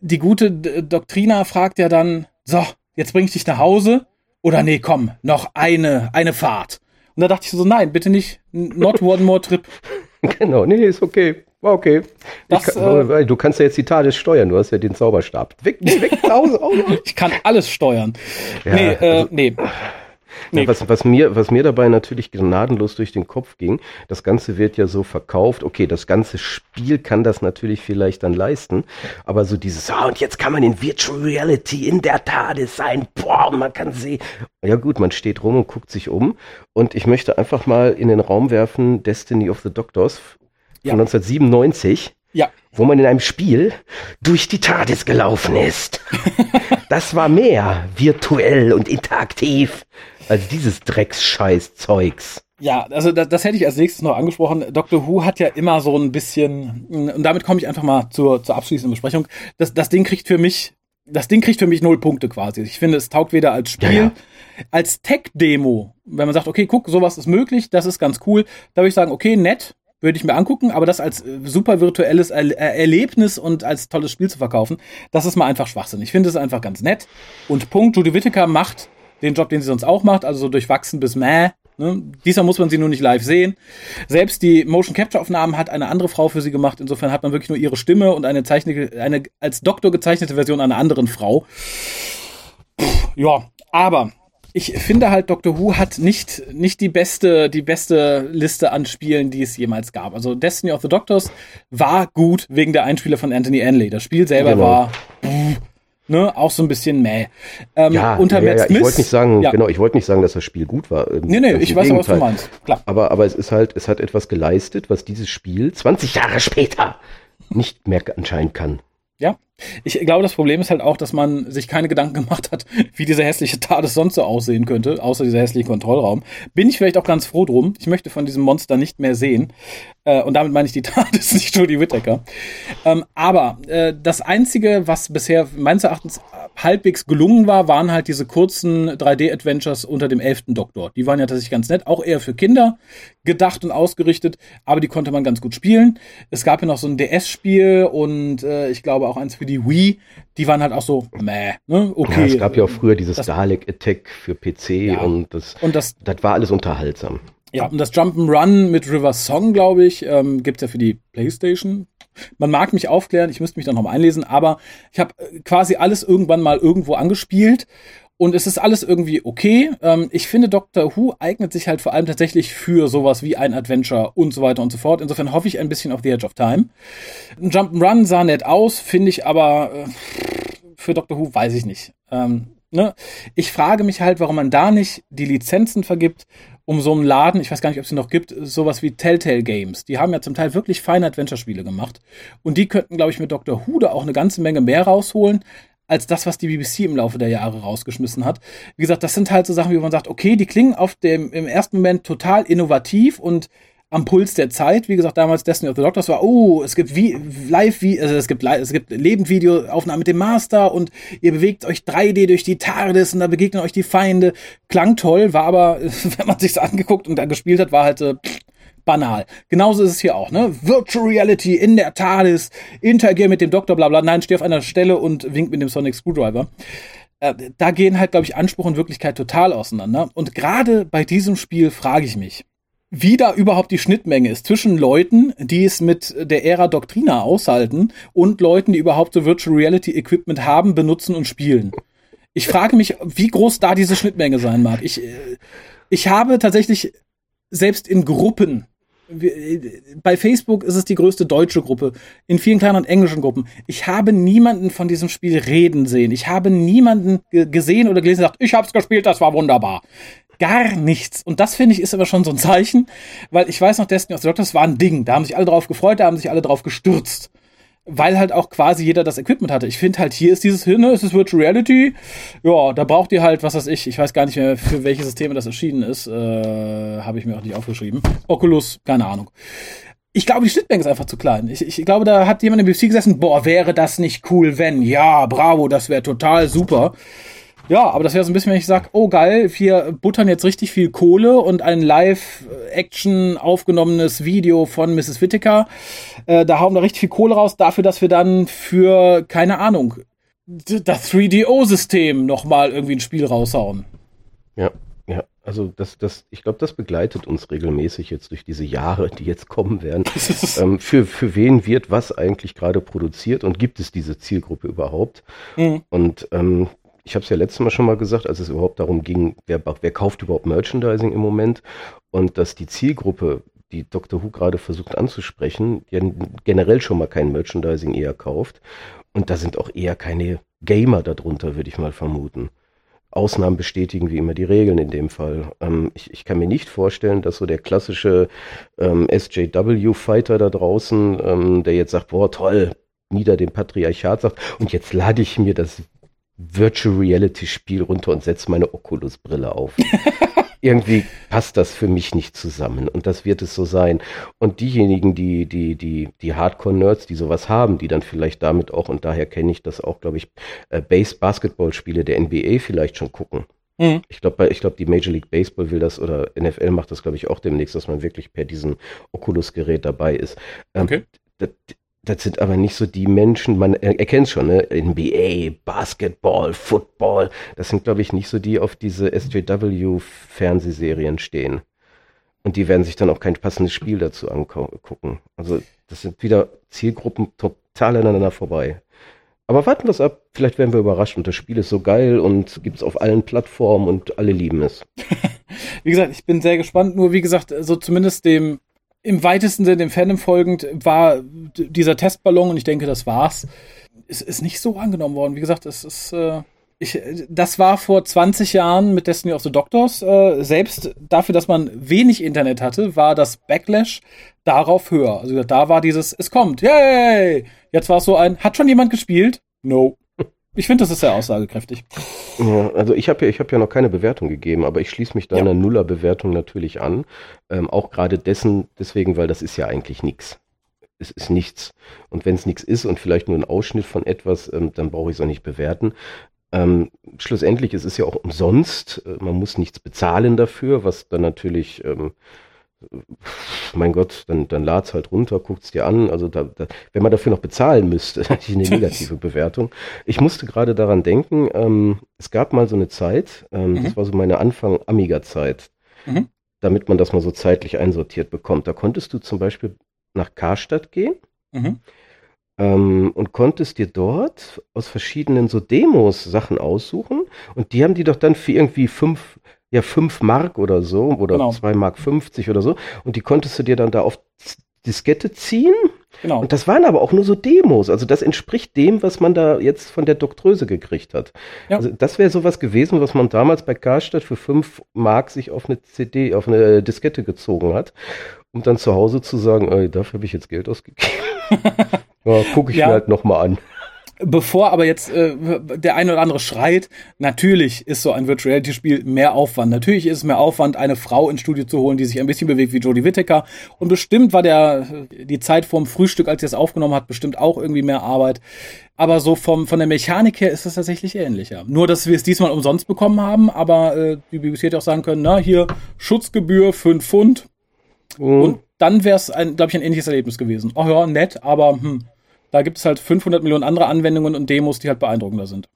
die gute Doktrina fragt ja dann, so, jetzt bring ich dich nach Hause. Oder nee, komm, noch eine, eine Fahrt. Und da dachte ich so, nein, bitte nicht, not one more trip. Genau, nee, ist okay. War okay. Das, kann, äh, du kannst ja jetzt die TARDIS steuern, du hast ja den Zauberstab. Weg, weg, nach Hause. Oh, ich kann alles steuern. Ja, nee, äh, also, nee. Nee. Was, was, mir, was mir dabei natürlich gnadenlos durch den Kopf ging, das Ganze wird ja so verkauft, okay, das ganze Spiel kann das natürlich vielleicht dann leisten, aber so dieses, ah, und jetzt kann man in Virtual Reality in der TARDIS sein, boah, man kann sehen. Ja gut, man steht rum und guckt sich um und ich möchte einfach mal in den Raum werfen, Destiny of the Doctors ja. von 1997. Ja. Wo man in einem Spiel durch die TARDIS gelaufen ist. das war mehr virtuell und interaktiv als dieses Drecksscheiß-Zeugs. Ja, also das, das hätte ich als nächstes noch angesprochen. Dr. Who hat ja immer so ein bisschen, und damit komme ich einfach mal zur, zur abschließenden Besprechung. Das, das Ding kriegt für mich, das Ding kriegt für mich null Punkte quasi. Ich finde, es taugt weder als Spiel, ja, ja. als Tech-Demo. Wenn man sagt, okay, guck, sowas ist möglich, das ist ganz cool, da würde ich sagen, okay, nett, würde ich mir angucken, aber das als äh, super virtuelles er Erlebnis und als tolles Spiel zu verkaufen, das ist mal einfach Schwachsinn. Ich finde es einfach ganz nett. Und Punkt, Judy Whittaker macht den Job, den sie sonst auch macht, also so durchwachsen bis mäh. Ne? Diesmal muss man sie nur nicht live sehen. Selbst die Motion Capture Aufnahmen hat eine andere Frau für sie gemacht. Insofern hat man wirklich nur ihre Stimme und eine, Zeichne, eine als Doktor gezeichnete Version einer anderen Frau. Puh, ja, aber ich finde halt, Doctor Who hat nicht, nicht die beste, die beste Liste an Spielen, die es jemals gab. Also Destiny of the Doctors war gut wegen der Einspieler von Anthony Anley. Das Spiel selber genau. war, pff, ne, auch so ein bisschen mäh. Ähm, ja, unter ja, ja, ich wollte nicht sagen, ja. genau, ich wollte nicht sagen, dass das Spiel gut war. Nee, nee, ich weiß auch, was du meinst. Klar. Aber, aber es ist halt, es hat etwas geleistet, was dieses Spiel 20 Jahre später nicht mehr anscheinend kann. Ja, ich glaube, das Problem ist halt auch, dass man sich keine Gedanken gemacht hat, wie dieser hässliche TARDIS sonst so aussehen könnte, außer dieser hässliche Kontrollraum. Bin ich vielleicht auch ganz froh drum. Ich möchte von diesem Monster nicht mehr sehen. Äh, und damit meine ich die TARDIS, nicht Jodie Whittaker. Ähm, aber äh, das Einzige, was bisher meines Erachtens halbwegs gelungen war, waren halt diese kurzen 3D-Adventures unter dem elften Doktor. Die waren ja tatsächlich ganz nett, auch eher für Kinder gedacht und ausgerichtet, aber die konnte man ganz gut spielen. Es gab ja noch so ein DS-Spiel und äh, ich glaube auch eins für die Wii. Die waren halt auch so, meh, ne? Okay. Ja, es gab ja auch früher dieses das, Dalek Attack für PC ja. und das, und das, das war alles unterhaltsam. Ja, und das Jump'n'Run mit River Song, glaube ich, ähm, gibt ja für die Playstation. Man mag mich aufklären, ich müsste mich da noch mal einlesen, aber ich habe äh, quasi alles irgendwann mal irgendwo angespielt und es ist alles irgendwie okay. Ähm, ich finde, Doctor Who eignet sich halt vor allem tatsächlich für sowas wie ein Adventure und so weiter und so fort. Insofern hoffe ich ein bisschen auf The Edge of Time. Jump'n'Run sah nett aus, finde ich aber äh, für Doctor Who weiß ich nicht. Ähm, ne? Ich frage mich halt, warum man da nicht die Lizenzen vergibt um so einen Laden, ich weiß gar nicht, ob es noch gibt, sowas wie Telltale Games. Die haben ja zum Teil wirklich feine Adventure-Spiele gemacht. Und die könnten, glaube ich, mit Dr. Who da auch eine ganze Menge mehr rausholen, als das, was die BBC im Laufe der Jahre rausgeschmissen hat. Wie gesagt, das sind halt so Sachen, wie man sagt, okay, die klingen auf dem, im ersten Moment total innovativ und am Puls der Zeit. Wie gesagt, damals Destiny of the Doctors war, oh, es gibt wie live wie also es gibt es gibt Lebendvideoaufnahmen mit dem Master und ihr bewegt euch 3D durch die TARDIS und da begegnen euch die Feinde. Klang toll, war aber wenn man sich's angeguckt und da gespielt hat, war halt äh, banal. Genauso ist es hier auch, ne? Virtual Reality in der TARDIS, interagier mit dem Doktor, bla bla. Nein, steh auf einer Stelle und wink mit dem Sonic Screwdriver äh, da gehen halt, glaube ich, Anspruch und Wirklichkeit total auseinander. Und gerade bei diesem Spiel frage ich mich, wie da überhaupt die Schnittmenge ist zwischen Leuten, die es mit der Ära Doctrina aushalten und Leuten, die überhaupt so Virtual Reality Equipment haben, benutzen und spielen. Ich frage mich, wie groß da diese Schnittmenge sein mag. Ich, äh, ich habe tatsächlich selbst in Gruppen, bei Facebook ist es die größte deutsche Gruppe, in vielen kleineren englischen Gruppen. Ich habe niemanden von diesem Spiel reden sehen. Ich habe niemanden gesehen oder gelesen, sagt, ich hab's gespielt, das war wunderbar gar nichts. Und das finde ich ist aber schon so ein Zeichen, weil ich weiß noch, Destiny of the Doctors war ein Ding. Da haben sich alle drauf gefreut, da haben sich alle drauf gestürzt. Weil halt auch quasi jeder das Equipment hatte. Ich finde halt, hier ist dieses Hirn, es ist Virtual Reality. Ja, da braucht ihr halt, was weiß ich, ich weiß gar nicht mehr, für welche Systeme das erschienen ist. Äh, Habe ich mir auch nicht aufgeschrieben. Oculus, keine Ahnung ich glaube, die Schnittmenge ist einfach zu klein. Ich, ich glaube, da hat jemand im BBC gesessen, boah, wäre das nicht cool, wenn, ja, bravo, das wäre total super. Ja, aber das wäre so ein bisschen, wenn ich sage, oh geil, wir buttern jetzt richtig viel Kohle und ein Live-Action aufgenommenes Video von Mrs. Whittaker. Äh, da hauen wir richtig viel Kohle raus, dafür, dass wir dann für, keine Ahnung, das 3DO-System nochmal irgendwie ein Spiel raushauen. Ja, ja, also das, das, ich glaube, das begleitet uns regelmäßig jetzt durch diese Jahre, die jetzt kommen werden. ähm, für, für wen wird was eigentlich gerade produziert und gibt es diese Zielgruppe überhaupt? Mhm. Und ähm, ich habe es ja letztes Mal schon mal gesagt, als es überhaupt darum ging, wer, wer kauft überhaupt Merchandising im Moment und dass die Zielgruppe, die Dr. Who gerade versucht anzusprechen, ja generell schon mal kein Merchandising eher kauft. Und da sind auch eher keine Gamer darunter, würde ich mal vermuten. Ausnahmen bestätigen wie immer die Regeln in dem Fall. Ähm, ich, ich, kann mir nicht vorstellen, dass so der klassische ähm, SJW-Fighter da draußen, ähm, der jetzt sagt, boah, toll, nieder dem Patriarchat sagt, und jetzt lade ich mir das Virtual Reality Spiel runter und setze meine Oculus Brille auf. Irgendwie passt das für mich nicht zusammen und das wird es so sein. Und diejenigen, die, die, die, die Hardcore-Nerds, die sowas haben, die dann vielleicht damit auch, und daher kenne ich das auch, glaube ich, äh, Base-Basketball-Spiele der NBA vielleicht schon gucken. Mhm. Ich glaube, ich glaube, die Major League Baseball will das oder NFL macht das, glaube ich, auch demnächst, dass man wirklich per diesem Oculus-Gerät dabei ist. Ähm, okay. Das, sind aber nicht so die Menschen, man erkennt schon, ne? NBA, Basketball, Football, das sind, glaube ich, nicht so die, auf diese SJW-Fernsehserien stehen. Und die werden sich dann auch kein passendes Spiel dazu angucken. Also das sind wieder Zielgruppen total aneinander vorbei. Aber warten wir es ab, vielleicht werden wir überrascht und das Spiel ist so geil und gibt es auf allen Plattformen und alle lieben es. wie gesagt, ich bin sehr gespannt, nur wie gesagt, so zumindest dem im weitesten Sinne dem Fandom folgend war dieser Testballon und ich denke, das war's. Es ist nicht so angenommen worden. Wie gesagt, es ist. Äh, ich, das war vor 20 Jahren mit Destiny of the Doctors. Äh, selbst dafür, dass man wenig Internet hatte, war das Backlash darauf höher. Also da war dieses, es kommt, yay! Jetzt war es so ein, hat schon jemand gespielt? No. Ich finde, das ist sehr aussagekräftig. Ja, also ich habe ja, ich hab ja noch keine Bewertung gegeben, aber ich schließe mich deiner ja. Nuller-Bewertung natürlich an. Ähm, auch gerade dessen, deswegen, weil das ist ja eigentlich nichts. Es ist nichts. Und wenn es nichts ist und vielleicht nur ein Ausschnitt von etwas, ähm, dann brauche ich es auch nicht bewerten. Ähm, schlussendlich, es ist ja auch umsonst. Äh, man muss nichts bezahlen dafür, was dann natürlich ähm, mein Gott, dann, dann lad's halt runter, guckt's dir an. Also da, da, wenn man dafür noch bezahlen müsste, hätte ich eine negative Bewertung. Ich musste gerade daran denken, ähm, es gab mal so eine Zeit, ähm, mhm. das war so meine Anfang Amiga-Zeit. Mhm. damit man das mal so zeitlich einsortiert bekommt. Da konntest du zum Beispiel nach Karstadt gehen mhm. ähm, und konntest dir dort aus verschiedenen so Demos Sachen aussuchen und die haben die doch dann für irgendwie fünf, ja, fünf Mark oder so oder genau. zwei Mark 50 oder so und die konntest du dir dann da auf Diskette ziehen Genau. Und das waren aber auch nur so Demos. Also das entspricht dem, was man da jetzt von der Doktröse gekriegt hat. Ja. Also das wäre sowas gewesen, was man damals bei Karstadt für fünf Mark sich auf eine CD, auf eine Diskette gezogen hat, um dann zu Hause zu sagen, ey, dafür habe ich jetzt Geld ausgegeben. ja, gucke ich ja. mir halt nochmal an bevor aber jetzt äh, der eine oder andere schreit, natürlich ist so ein Virtual Reality Spiel mehr Aufwand. Natürlich ist es mehr Aufwand, eine Frau ins Studio zu holen, die sich ein bisschen bewegt wie Jodie Whittaker. Und bestimmt war der die Zeit vorm Frühstück, als sie es aufgenommen hat, bestimmt auch irgendwie mehr Arbeit. Aber so vom von der Mechanik her ist es tatsächlich ähnlicher. Nur, dass wir es diesmal umsonst bekommen haben, aber äh, die BBC hätte auch sagen können, na hier Schutzgebühr 5 Pfund. Mhm. Und dann wäre es, glaube ich, ein ähnliches Erlebnis gewesen. Ach ja, nett, aber hm, da gibt es halt 500 Millionen andere Anwendungen und Demos, die halt beeindruckender sind.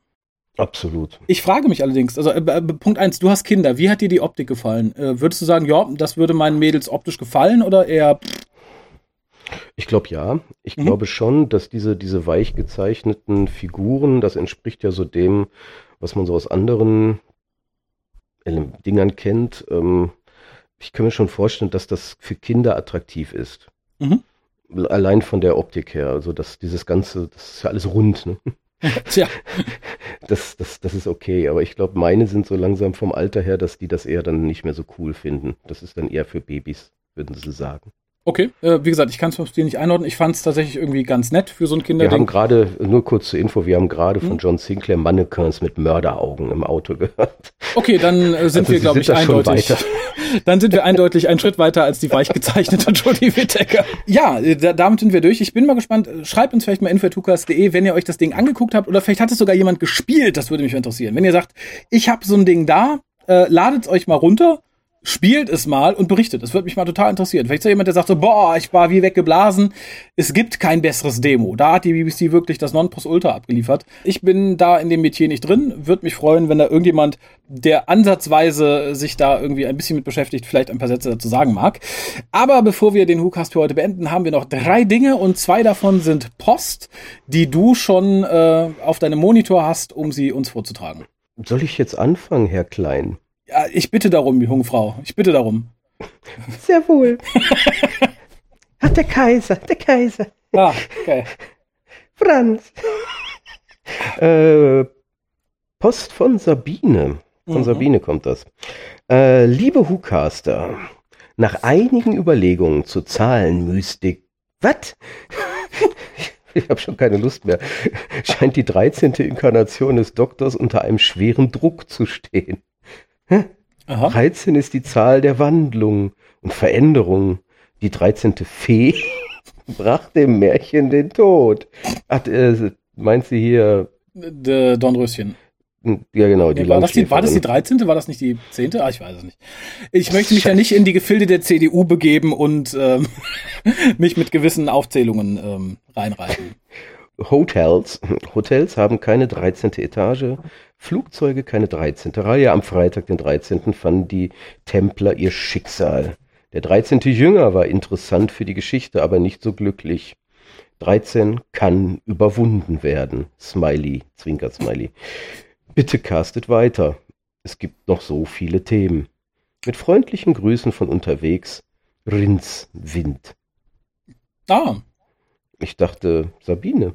Absolut. Ich frage mich allerdings, also äh, äh Punkt eins, du hast Kinder, wie hat dir die Optik gefallen? Äh, würdest du sagen, ja, das würde meinen Mädels optisch gefallen oder eher ich glaube ja. Ich mhm. glaube schon, dass diese, diese weich gezeichneten Figuren, das entspricht ja so dem, was man so aus anderen Dingern kennt. Ähm, ich kann mir schon vorstellen, dass das für Kinder attraktiv ist. Mhm. Allein von der Optik her, also dass dieses ganze, das ist ja alles rund, ne? Tja. Das, das, das ist okay, aber ich glaube, meine sind so langsam vom Alter her, dass die das eher dann nicht mehr so cool finden. Das ist dann eher für Babys, würden sie sagen. Okay, äh, wie gesagt, ich kann es dir nicht einordnen. Ich fand es tatsächlich irgendwie ganz nett für so ein Kinderding. Wir haben gerade, nur kurz zur Info, wir haben gerade hm? von John Sinclair Mannequins mit Mörderaugen im Auto gehört. Okay, dann äh, sind also wir, glaube ich, eindeutig. dann sind wir eindeutig einen Schritt weiter als die weich gezeichnete Jodie Whittaker. Ja, äh, da, damit sind wir durch. Ich bin mal gespannt. Schreibt uns vielleicht mal info.tukas.de, wenn ihr euch das Ding angeguckt habt oder vielleicht hat es sogar jemand gespielt. Das würde mich interessieren. Wenn ihr sagt, ich habe so ein Ding da, äh, ladet es euch mal runter spielt es mal und berichtet. Das würde mich mal total interessieren. Vielleicht ist da jemand, der sagt so, boah, ich war wie weggeblasen. Es gibt kein besseres Demo. Da hat die BBC wirklich das Nonplusultra abgeliefert. Ich bin da in dem Metier nicht drin. Würde mich freuen, wenn da irgendjemand, der ansatzweise sich da irgendwie ein bisschen mit beschäftigt, vielleicht ein paar Sätze dazu sagen mag. Aber bevor wir den WhoCast für heute beenden, haben wir noch drei Dinge und zwei davon sind Post, die du schon äh, auf deinem Monitor hast, um sie uns vorzutragen. Soll ich jetzt anfangen, Herr Klein? Ja, ich bitte darum, junge Frau. Ich bitte darum. Sehr wohl. Ach, der Kaiser, der Kaiser. Ah, okay. Franz. äh, Post von Sabine. Von mhm. Sabine kommt das. Äh, liebe Hucaster, nach einigen Überlegungen zur Zahlenmystik. Was? ich habe schon keine Lust mehr. Scheint die 13. Inkarnation des Doktors unter einem schweren Druck zu stehen. Aha. 13 ist die Zahl der Wandlung und Veränderung. Die 13. Fee brachte dem Märchen den Tod. Ach, äh, meint sie hier? De Dornröschen. Ja, genau. Die ja, war, das die, war das die 13.? War das nicht die 10.? Ah, ich weiß es nicht. Ich möchte mich ja nicht in die Gefilde der CDU begeben und ähm, mich mit gewissen Aufzählungen ähm, reinreiten. Hotels. Hotels haben keine 13. Etage, Flugzeuge keine 13. Reihe. Am Freitag, den 13., fanden die Templer ihr Schicksal. Der 13. Jünger war interessant für die Geschichte, aber nicht so glücklich. 13 kann überwunden werden. Smiley, Zwinker Smiley. Bitte castet weiter. Es gibt noch so viele Themen. Mit freundlichen Grüßen von unterwegs. Rins Wind. Ah. Ich dachte Sabine.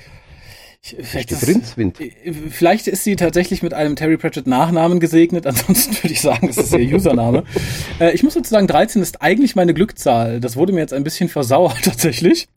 Vielleicht ist, vielleicht ist sie tatsächlich mit einem Terry Pratchett Nachnamen gesegnet, ansonsten würde ich sagen, das ist ihr Username. äh, ich muss dazu sagen, 13 ist eigentlich meine Glückzahl. Das wurde mir jetzt ein bisschen versauert tatsächlich.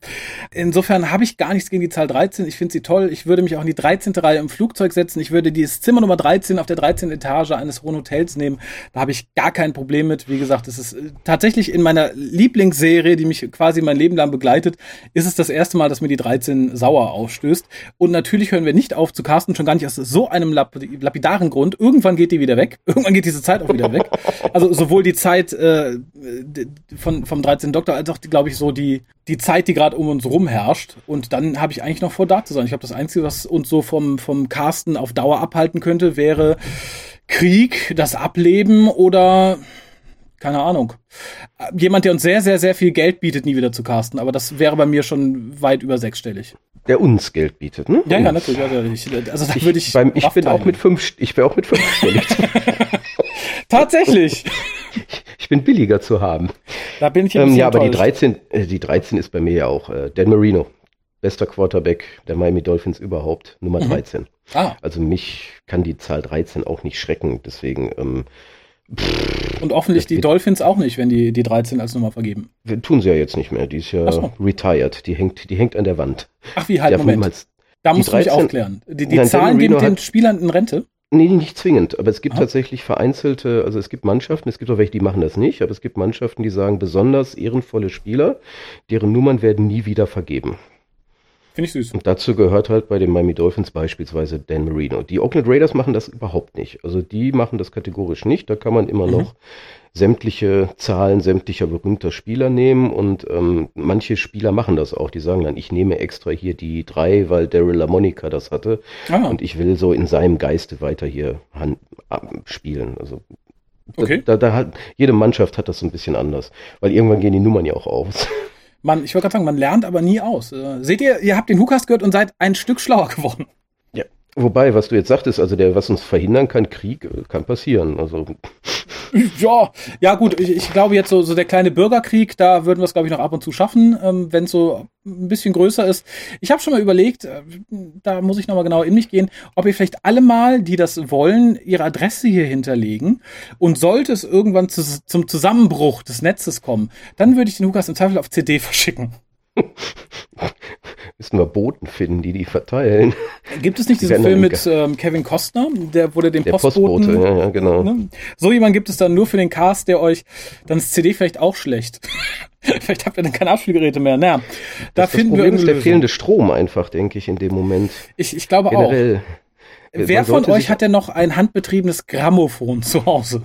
Insofern habe ich gar nichts gegen die Zahl 13. Ich finde sie toll. Ich würde mich auch in die 13. Reihe im Flugzeug setzen. Ich würde dieses Zimmer Nummer 13 auf der 13. Etage eines hohen Hotels nehmen. Da habe ich gar kein Problem mit. Wie gesagt, es ist äh, tatsächlich in meiner Lieblingsserie, die mich quasi mein Leben lang begleitet, ist es das erste Mal, dass mir die 13 sauer aufstößt. Und natürlich hören wir nicht auf zu casten, schon gar nicht aus so einem lap lapidaren Grund. Irgendwann geht die wieder weg. Irgendwann geht diese Zeit auch wieder weg. Also sowohl die Zeit äh, von, vom 13. Doktor als auch, glaube ich, so die, die Zeit, die gerade um uns rum herrscht. Und dann habe ich eigentlich noch vor, da zu sein. Ich glaube, das Einzige, was uns so vom, vom Casten auf Dauer abhalten könnte, wäre Krieg, das Ableben oder keine Ahnung. Jemand, der uns sehr, sehr, sehr viel Geld bietet, nie wieder zu casten. Aber das wäre bei mir schon weit über sechsstellig. Der uns Geld bietet, ne? Ja, ja, natürlich. Also, ich, also da würde ich. Beim, ich bin auch mit fünf, ich wäre auch mit fünfstellig. Tatsächlich. Ich bin billiger zu haben. Da bin ich ein ähm, Ja, aber die 13, äh, die 13 ist bei mir ja auch äh, Dan Marino. Bester Quarterback der Miami Dolphins überhaupt, Nummer mhm. 13. Ah. Also mich kann die Zahl 13 auch nicht schrecken, deswegen ähm, und offensichtlich die Dolphins auch nicht, wenn die die 13 als Nummer vergeben. Tun sie ja jetzt nicht mehr. Die ist ja so. retired. Die hängt, die hängt an der Wand. Ach wie, halt, Moment. Da musst 13, du mich aufklären. Die, die nein, Zahlen geben den Spielern in Rente? Nee, nicht zwingend. Aber es gibt Aha. tatsächlich vereinzelte, also es gibt Mannschaften, es gibt auch welche, die machen das nicht, aber es gibt Mannschaften, die sagen, besonders ehrenvolle Spieler, deren Nummern werden nie wieder vergeben. Finde ich süß. Und dazu gehört halt bei den Miami Dolphins beispielsweise Dan Marino. Die Oakland Raiders machen das überhaupt nicht. Also die machen das kategorisch nicht. Da kann man immer mhm. noch sämtliche Zahlen sämtlicher berühmter Spieler nehmen und ähm, manche Spieler machen das auch. Die sagen dann, ich nehme extra hier die drei, weil Daryl LaMonica das hatte ah. und ich will so in seinem Geiste weiter hier hand, spielen. Also okay. da, da hat, jede Mannschaft hat das so ein bisschen anders, weil irgendwann gehen die Nummern ja auch aus. Man, ich wollte gerade sagen, man lernt aber nie aus. Äh, seht ihr, ihr habt den Hukas gehört und seid ein Stück schlauer geworden. Wobei, was du jetzt sagtest, also der, was uns verhindern kann, Krieg, äh, kann passieren. Also ja, ja gut, ich, ich glaube jetzt so, so der kleine Bürgerkrieg, da würden wir es, glaube ich, noch ab und zu schaffen, ähm, wenn es so ein bisschen größer ist. Ich habe schon mal überlegt, äh, da muss ich nochmal genau in mich gehen, ob ihr vielleicht alle mal, die das wollen, ihre Adresse hier hinterlegen. Und sollte es irgendwann zu, zum Zusammenbruch des Netzes kommen, dann würde ich den Lukas im Zweifel auf CD verschicken. Müssen wir Boten finden, die die verteilen. Gibt es nicht diesen Film mit ähm, Kevin Costner, der wurde dem der Postboten, Postbote, ja, ja, genau. Ne? So jemand gibt es dann nur für den Cast, der euch dann das CD vielleicht auch schlecht. vielleicht habt ihr dann keine Abspielgeräte mehr. Naja, da das finden das Problem wir ist der fehlende Strom einfach, denke ich, in dem Moment. Ich, ich glaube Generell. auch. Wer von euch hat denn noch ein handbetriebenes Grammophon zu Hause?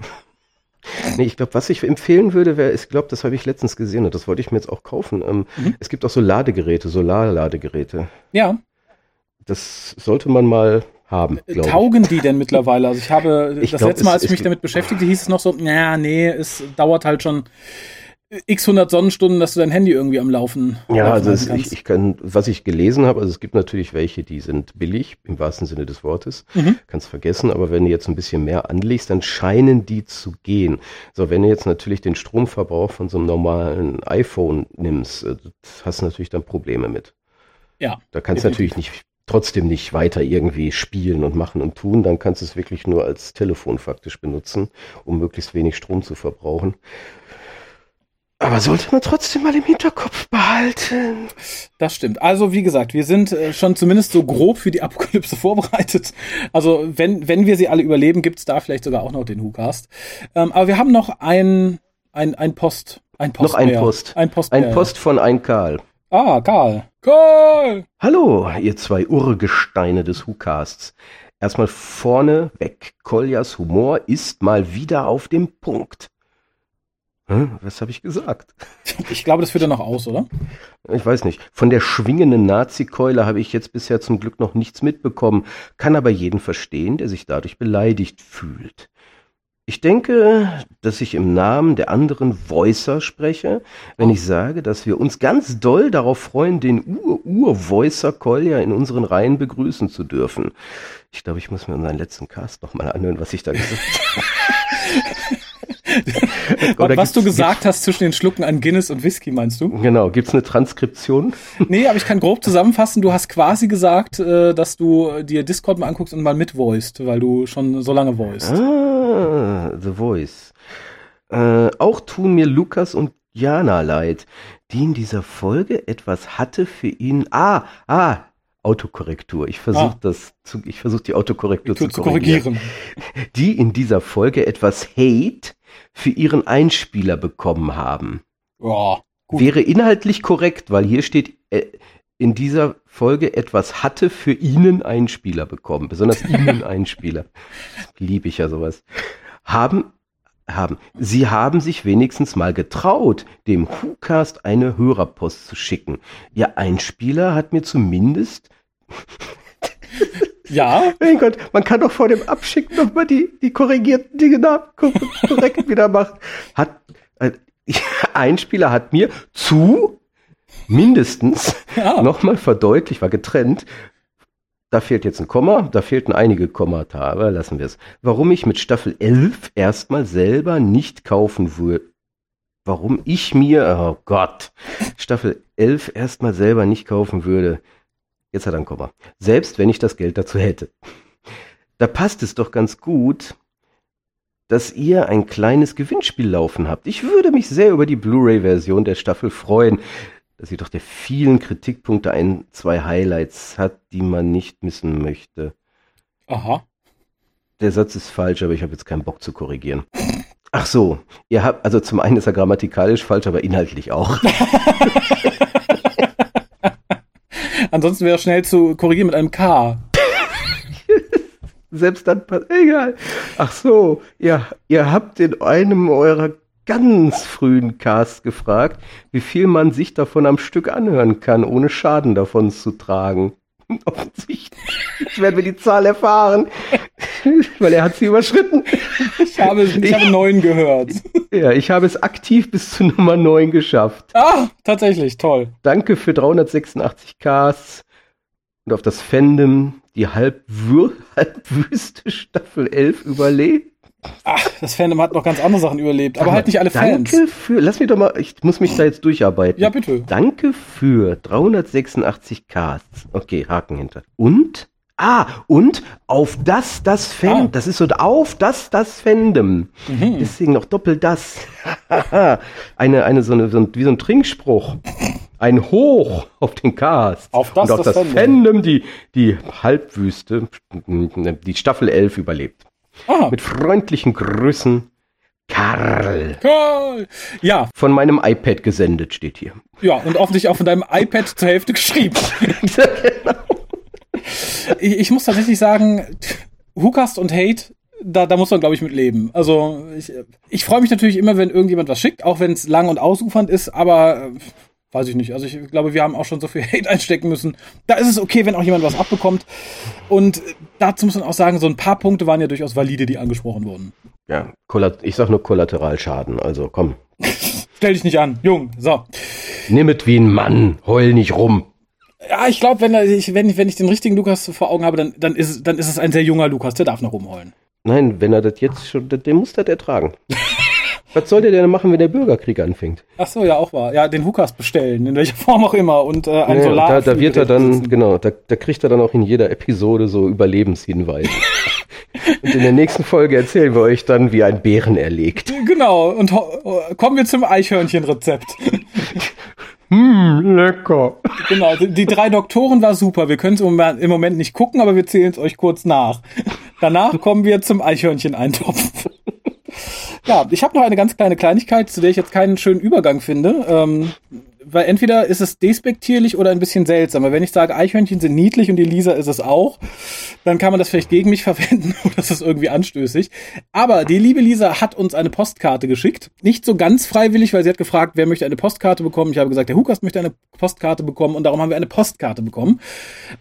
Nee, ich glaube, was ich empfehlen würde, wäre, ich glaube, das habe ich letztens gesehen und das wollte ich mir jetzt auch kaufen. Ähm, mhm. Es gibt auch so Ladegeräte, Solarladegeräte. Ja. Das sollte man mal haben. Taugen ich. die denn mittlerweile? Also ich habe ich das glaub, letzte Mal, als ich mich damit beschäftigte, hieß es noch so, naja, nee, es dauert halt schon x 100 Sonnenstunden, dass du dein Handy irgendwie am Laufen Ja, also es, ich, ich kann, was ich gelesen habe, also es gibt natürlich welche, die sind billig, im wahrsten Sinne des Wortes, mhm. kannst vergessen, aber wenn du jetzt ein bisschen mehr anlegst, dann scheinen die zu gehen. So, wenn du jetzt natürlich den Stromverbrauch von so einem normalen iPhone nimmst, äh, hast du natürlich dann Probleme mit. Ja. Da kannst du natürlich nicht trotzdem nicht weiter irgendwie spielen und machen und tun, dann kannst du es wirklich nur als Telefon faktisch benutzen, um möglichst wenig Strom zu verbrauchen. Aber sollte man trotzdem mal im Hinterkopf behalten. Das stimmt. Also wie gesagt, wir sind äh, schon zumindest so grob für die Apokalypse vorbereitet. Also wenn, wenn wir sie alle überleben, gibt's da vielleicht sogar auch noch den WhoCast. Ähm, aber wir haben noch ein, ein, ein Post. Ein Post. Noch ein Post. Ein Post. Ein Post von ein Karl. Ah, Karl. Karl! Hallo, ihr zwei Urgesteine des WhoCasts. Erstmal vorne weg. Koljas Humor ist mal wieder auf dem Punkt. Hm, was habe ich gesagt? Ich glaube, das führt ja noch aus, oder? Ich weiß nicht. Von der schwingenden Nazi-Keule habe ich jetzt bisher zum Glück noch nichts mitbekommen, kann aber jeden verstehen, der sich dadurch beleidigt fühlt. Ich denke, dass ich im Namen der anderen Voicer spreche, wenn ich sage, dass wir uns ganz doll darauf freuen, den Ur-Ur-Voicer Kolja in unseren Reihen begrüßen zu dürfen. Ich glaube, ich muss mir unseren letzten Cast nochmal anhören, was ich da gesagt habe. Oder was du gesagt hast zwischen den Schlucken an Guinness und Whisky, meinst du? Genau, gibt's eine Transkription? nee, aber ich kann grob zusammenfassen, du hast quasi gesagt, äh, dass du dir Discord mal anguckst und mal mitvoiced, weil du schon so lange voiced. Ah, The Voice. Äh, auch tun mir Lukas und Jana leid, die in dieser Folge etwas hatte für ihn. Ah, ah, Autokorrektur. Ich versuche ah. das zu, ich versuche die Autokorrektur zu, zu korrigieren. Die in dieser Folge etwas Hate für ihren Einspieler bekommen haben. Gut. Wäre inhaltlich korrekt, weil hier steht, äh, in dieser Folge etwas hatte für ihnen Einspieler bekommen, besonders ihnen Einspieler. Liebe ich ja sowas. Haben haben. Sie haben sich wenigstens mal getraut, dem WhoCast eine Hörerpost zu schicken. Ihr Einspieler hat mir zumindest Ja. Mein Gott, man kann doch vor dem Abschicken nochmal die, die korrigierten Dinge nach, korrekt wieder machen. Hat, äh, ein Spieler hat mir zu mindestens ja. nochmal verdeutlicht, war getrennt, da fehlt jetzt ein Komma, da fehlten einige Kommata, aber lassen wir es. Warum ich mit Staffel 11 erstmal selber nicht kaufen würde. Warum ich mir, oh Gott, Staffel 11 erstmal selber nicht kaufen würde. Jetzt hat er ein Komma. Selbst wenn ich das Geld dazu hätte. Da passt es doch ganz gut, dass ihr ein kleines Gewinnspiel laufen habt. Ich würde mich sehr über die Blu-ray-Version der Staffel freuen dass sie doch der vielen Kritikpunkte ein, zwei Highlights hat, die man nicht missen möchte. Aha. Der Satz ist falsch, aber ich habe jetzt keinen Bock zu korrigieren. Ach so, ihr habt, also zum einen ist er grammatikalisch falsch, aber inhaltlich auch. Ansonsten wäre schnell zu korrigieren mit einem K. Selbst dann, egal. Ach so, ja, ihr habt in einem eurer ganz frühen Cast gefragt, wie viel man sich davon am Stück anhören kann, ohne Schaden davon zu tragen. Offensichtlich werden wir die Zahl erfahren, weil er hat sie überschritten. Ich habe, ich, ich habe neun gehört. Ja, ich habe es aktiv bis zu Nummer neun geschafft. Ah, tatsächlich, toll. Danke für 386 Casts und auf das Fandom die halbwüste Staffel 11 überlebt. Ach, das Fandom hat noch ganz andere Sachen überlebt, aber halt nicht alle Fans. Danke für, lass mich doch mal, ich muss mich da jetzt durcharbeiten. Ja, bitte. Danke für 386 Casts. Okay, Haken hinter. Und? Ah, und auf das, das Fandom, ah. das ist so auf das, das Fandom. Mhm. Deswegen noch doppelt das. eine, eine, so eine, so ein, wie so ein Trinkspruch. Ein Hoch auf den Cast. Auf das, und auf das, das Fandom. Fandom, die, die Halbwüste, die Staffel 11 überlebt. Aha. Mit freundlichen Grüßen. Karl. Karl. Ja. Von meinem iPad gesendet steht hier. Ja, und offensichtlich auch von deinem iPad zur Hälfte geschrieben. genau. Ich, ich muss tatsächlich sagen, Hookast und Hate da, da muss man, glaube ich, mit leben. Also ich, ich freue mich natürlich immer, wenn irgendjemand was schickt, auch wenn es lang und ausufernd ist, aber äh, weiß ich nicht. Also ich glaube, wir haben auch schon so viel Hate einstecken müssen. Da ist es okay, wenn auch jemand was abbekommt. Und dazu muss man auch sagen, so ein paar Punkte waren ja durchaus valide, die angesprochen wurden. Ja, ich sag nur Kollateralschaden, also komm. Stell dich nicht an, Jung, so. Nimm es wie ein Mann, heul nicht rum. Ja, ich glaube, wenn, ich, wenn, wenn ich den richtigen Lukas vor Augen habe, dann, dann, ist, dann ist es ein sehr junger Lukas, der darf noch rumheulen. Nein, wenn er das jetzt schon, den muss das ertragen. Was soll der denn machen, wenn der Bürgerkrieg anfängt? Ach so, ja, auch wahr. Ja, den Hukas bestellen, in welcher Form auch immer. Und äh, ein ja, Solar. Da, da wird er dann, sitzen. genau, da, da kriegt er dann auch in jeder Episode so Überlebenshinweise. und in der nächsten Folge erzählen wir euch dann, wie ein Bären erlegt. Genau, und kommen wir zum Eichhörnchen-Rezept. Hm, lecker. Genau, die, die drei Doktoren war super. Wir können es im, im Moment nicht gucken, aber wir zählen es euch kurz nach. Danach kommen wir zum Eichhörnchen-Eintopf. Ja, ich habe noch eine ganz kleine Kleinigkeit, zu der ich jetzt keinen schönen Übergang finde. Ähm, weil entweder ist es despektierlich oder ein bisschen seltsam. Weil wenn ich sage, Eichhörnchen sind niedlich und die Lisa ist es auch, dann kann man das vielleicht gegen mich verwenden oder das ist irgendwie anstößig. Aber die liebe Lisa hat uns eine Postkarte geschickt. Nicht so ganz freiwillig, weil sie hat gefragt, wer möchte eine Postkarte bekommen. Ich habe gesagt, der Hukas möchte eine Postkarte bekommen und darum haben wir eine Postkarte bekommen.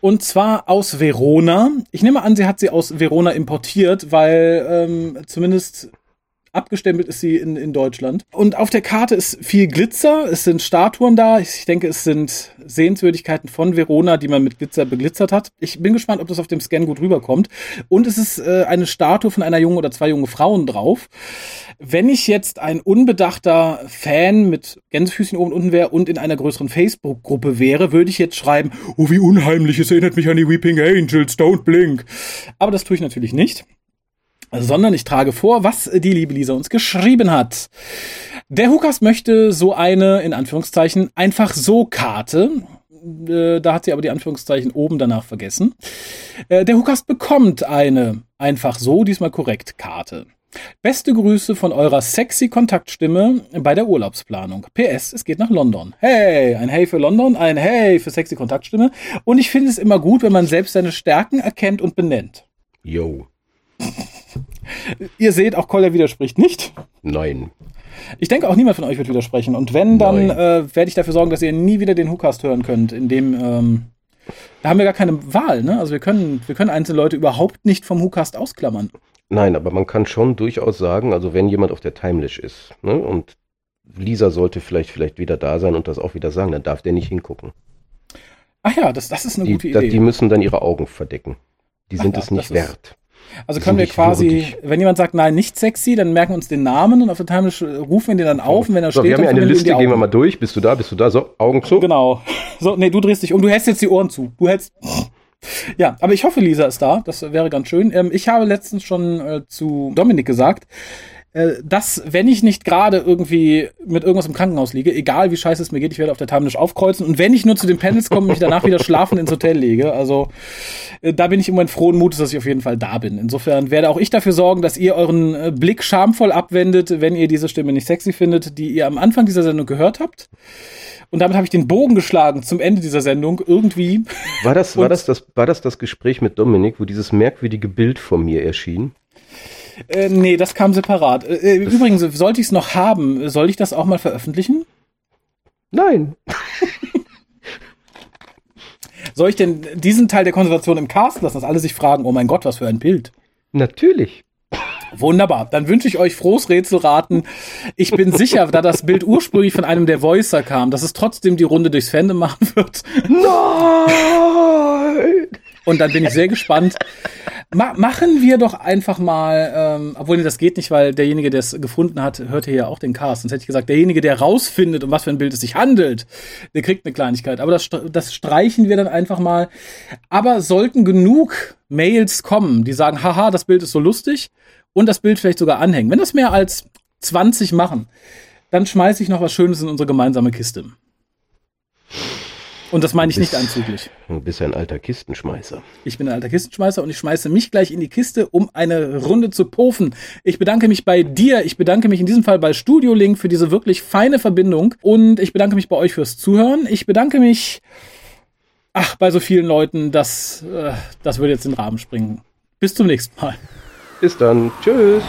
Und zwar aus Verona. Ich nehme an, sie hat sie aus Verona importiert, weil ähm, zumindest Abgestempelt ist sie in, in Deutschland. Und auf der Karte ist viel Glitzer. Es sind Statuen da. Ich denke, es sind Sehenswürdigkeiten von Verona, die man mit Glitzer beglitzert hat. Ich bin gespannt, ob das auf dem Scan gut rüberkommt. Und es ist äh, eine Statue von einer jungen oder zwei jungen Frauen drauf. Wenn ich jetzt ein unbedachter Fan mit Gänsefüßchen oben und unten wäre und in einer größeren Facebook-Gruppe wäre, würde ich jetzt schreiben, oh, wie unheimlich, es erinnert mich an die Weeping Angels, don't blink. Aber das tue ich natürlich nicht sondern ich trage vor, was die liebe Lisa uns geschrieben hat. Der Hukas möchte so eine, in Anführungszeichen, einfach so Karte. Äh, da hat sie aber die Anführungszeichen oben danach vergessen. Äh, der Hukas bekommt eine einfach so, diesmal korrekt, Karte. Beste Grüße von eurer sexy Kontaktstimme bei der Urlaubsplanung. PS, es geht nach London. Hey, ein Hey für London, ein Hey für sexy Kontaktstimme. Und ich finde es immer gut, wenn man selbst seine Stärken erkennt und benennt. Yo. Ihr seht, auch Kolja widerspricht nicht. Nein. Ich denke, auch niemand von euch wird widersprechen. Und wenn, dann äh, werde ich dafür sorgen, dass ihr nie wieder den Hookast hören könnt, in dem ähm, da haben wir gar keine Wahl, ne? Also wir können, wir können einzelne Leute überhaupt nicht vom WhoCast ausklammern. Nein, aber man kann schon durchaus sagen, also wenn jemand auf der Timelash ist, ne, und Lisa sollte vielleicht, vielleicht wieder da sein und das auch wieder sagen, dann darf der nicht hingucken. Ach ja, das, das ist eine die, gute Idee. die müssen dann ihre Augen verdecken. Die sind ja, es nicht wert. Also können wir quasi, wenn jemand sagt, nein, nicht sexy, dann merken wir uns den Namen und auf der Timeless rufen wir den dann auf und wenn er so, steht, wir haben ja eine Liste, gehen wir mal durch. Bist du da? Bist du da? So, Augen zu. Genau. So, nee, du drehst dich um. Du hältst jetzt die Ohren zu. Du hältst. Ja, aber ich hoffe, Lisa ist da. Das wäre ganz schön. Ähm, ich habe letztens schon äh, zu Dominik gesagt, äh, dass, wenn ich nicht gerade irgendwie mit irgendwas im Krankenhaus liege, egal wie scheiße es mir geht, ich werde auf der Timelash aufkreuzen und wenn ich nur zu den Panels komme und mich danach wieder schlafen ins Hotel lege, also äh, da bin ich im Moment frohen Mutes, dass ich auf jeden Fall da bin. Insofern werde auch ich dafür sorgen, dass ihr euren äh, Blick schamvoll abwendet, wenn ihr diese Stimme nicht sexy findet, die ihr am Anfang dieser Sendung gehört habt. Und damit habe ich den Bogen geschlagen zum Ende dieser Sendung irgendwie. War das, war das, das, war das das Gespräch mit Dominik, wo dieses merkwürdige Bild von mir erschien? Äh, nee, das kam separat. Äh, äh übrigens, sollte ich es noch haben, soll ich das auch mal veröffentlichen? Nein. soll ich denn diesen Teil der Konservation im Cast lassen, dass alle sich fragen, oh mein Gott, was für ein Bild? Natürlich. Wunderbar. Dann wünsche ich euch frohes Rätselraten. Ich bin sicher, da das Bild ursprünglich von einem der Voicer kam, dass es trotzdem die Runde durchs Fandom machen wird. Nein! Und dann bin ich sehr gespannt. Ma machen wir doch einfach mal, ähm, obwohl das geht nicht, weil derjenige, der es gefunden hat, hört hier ja auch den Cast. Sonst hätte ich gesagt, derjenige, der rausfindet, um was für ein Bild es sich handelt, der kriegt eine Kleinigkeit. Aber das, das streichen wir dann einfach mal. Aber sollten genug Mails kommen, die sagen, haha, das Bild ist so lustig und das Bild vielleicht sogar anhängen. Wenn das mehr als 20 machen, dann schmeiße ich noch was Schönes in unsere gemeinsame Kiste. Und das meine ich bist, nicht anzüglich. Du bist ein alter Kistenschmeißer. Ich bin ein alter Kistenschmeißer und ich schmeiße mich gleich in die Kiste, um eine Runde zu pofen. Ich bedanke mich bei dir. Ich bedanke mich in diesem Fall bei Studio Link für diese wirklich feine Verbindung. Und ich bedanke mich bei euch fürs Zuhören. Ich bedanke mich, ach, bei so vielen Leuten, dass, äh, das würde jetzt den Rahmen springen. Bis zum nächsten Mal. Bis dann. Tschüss.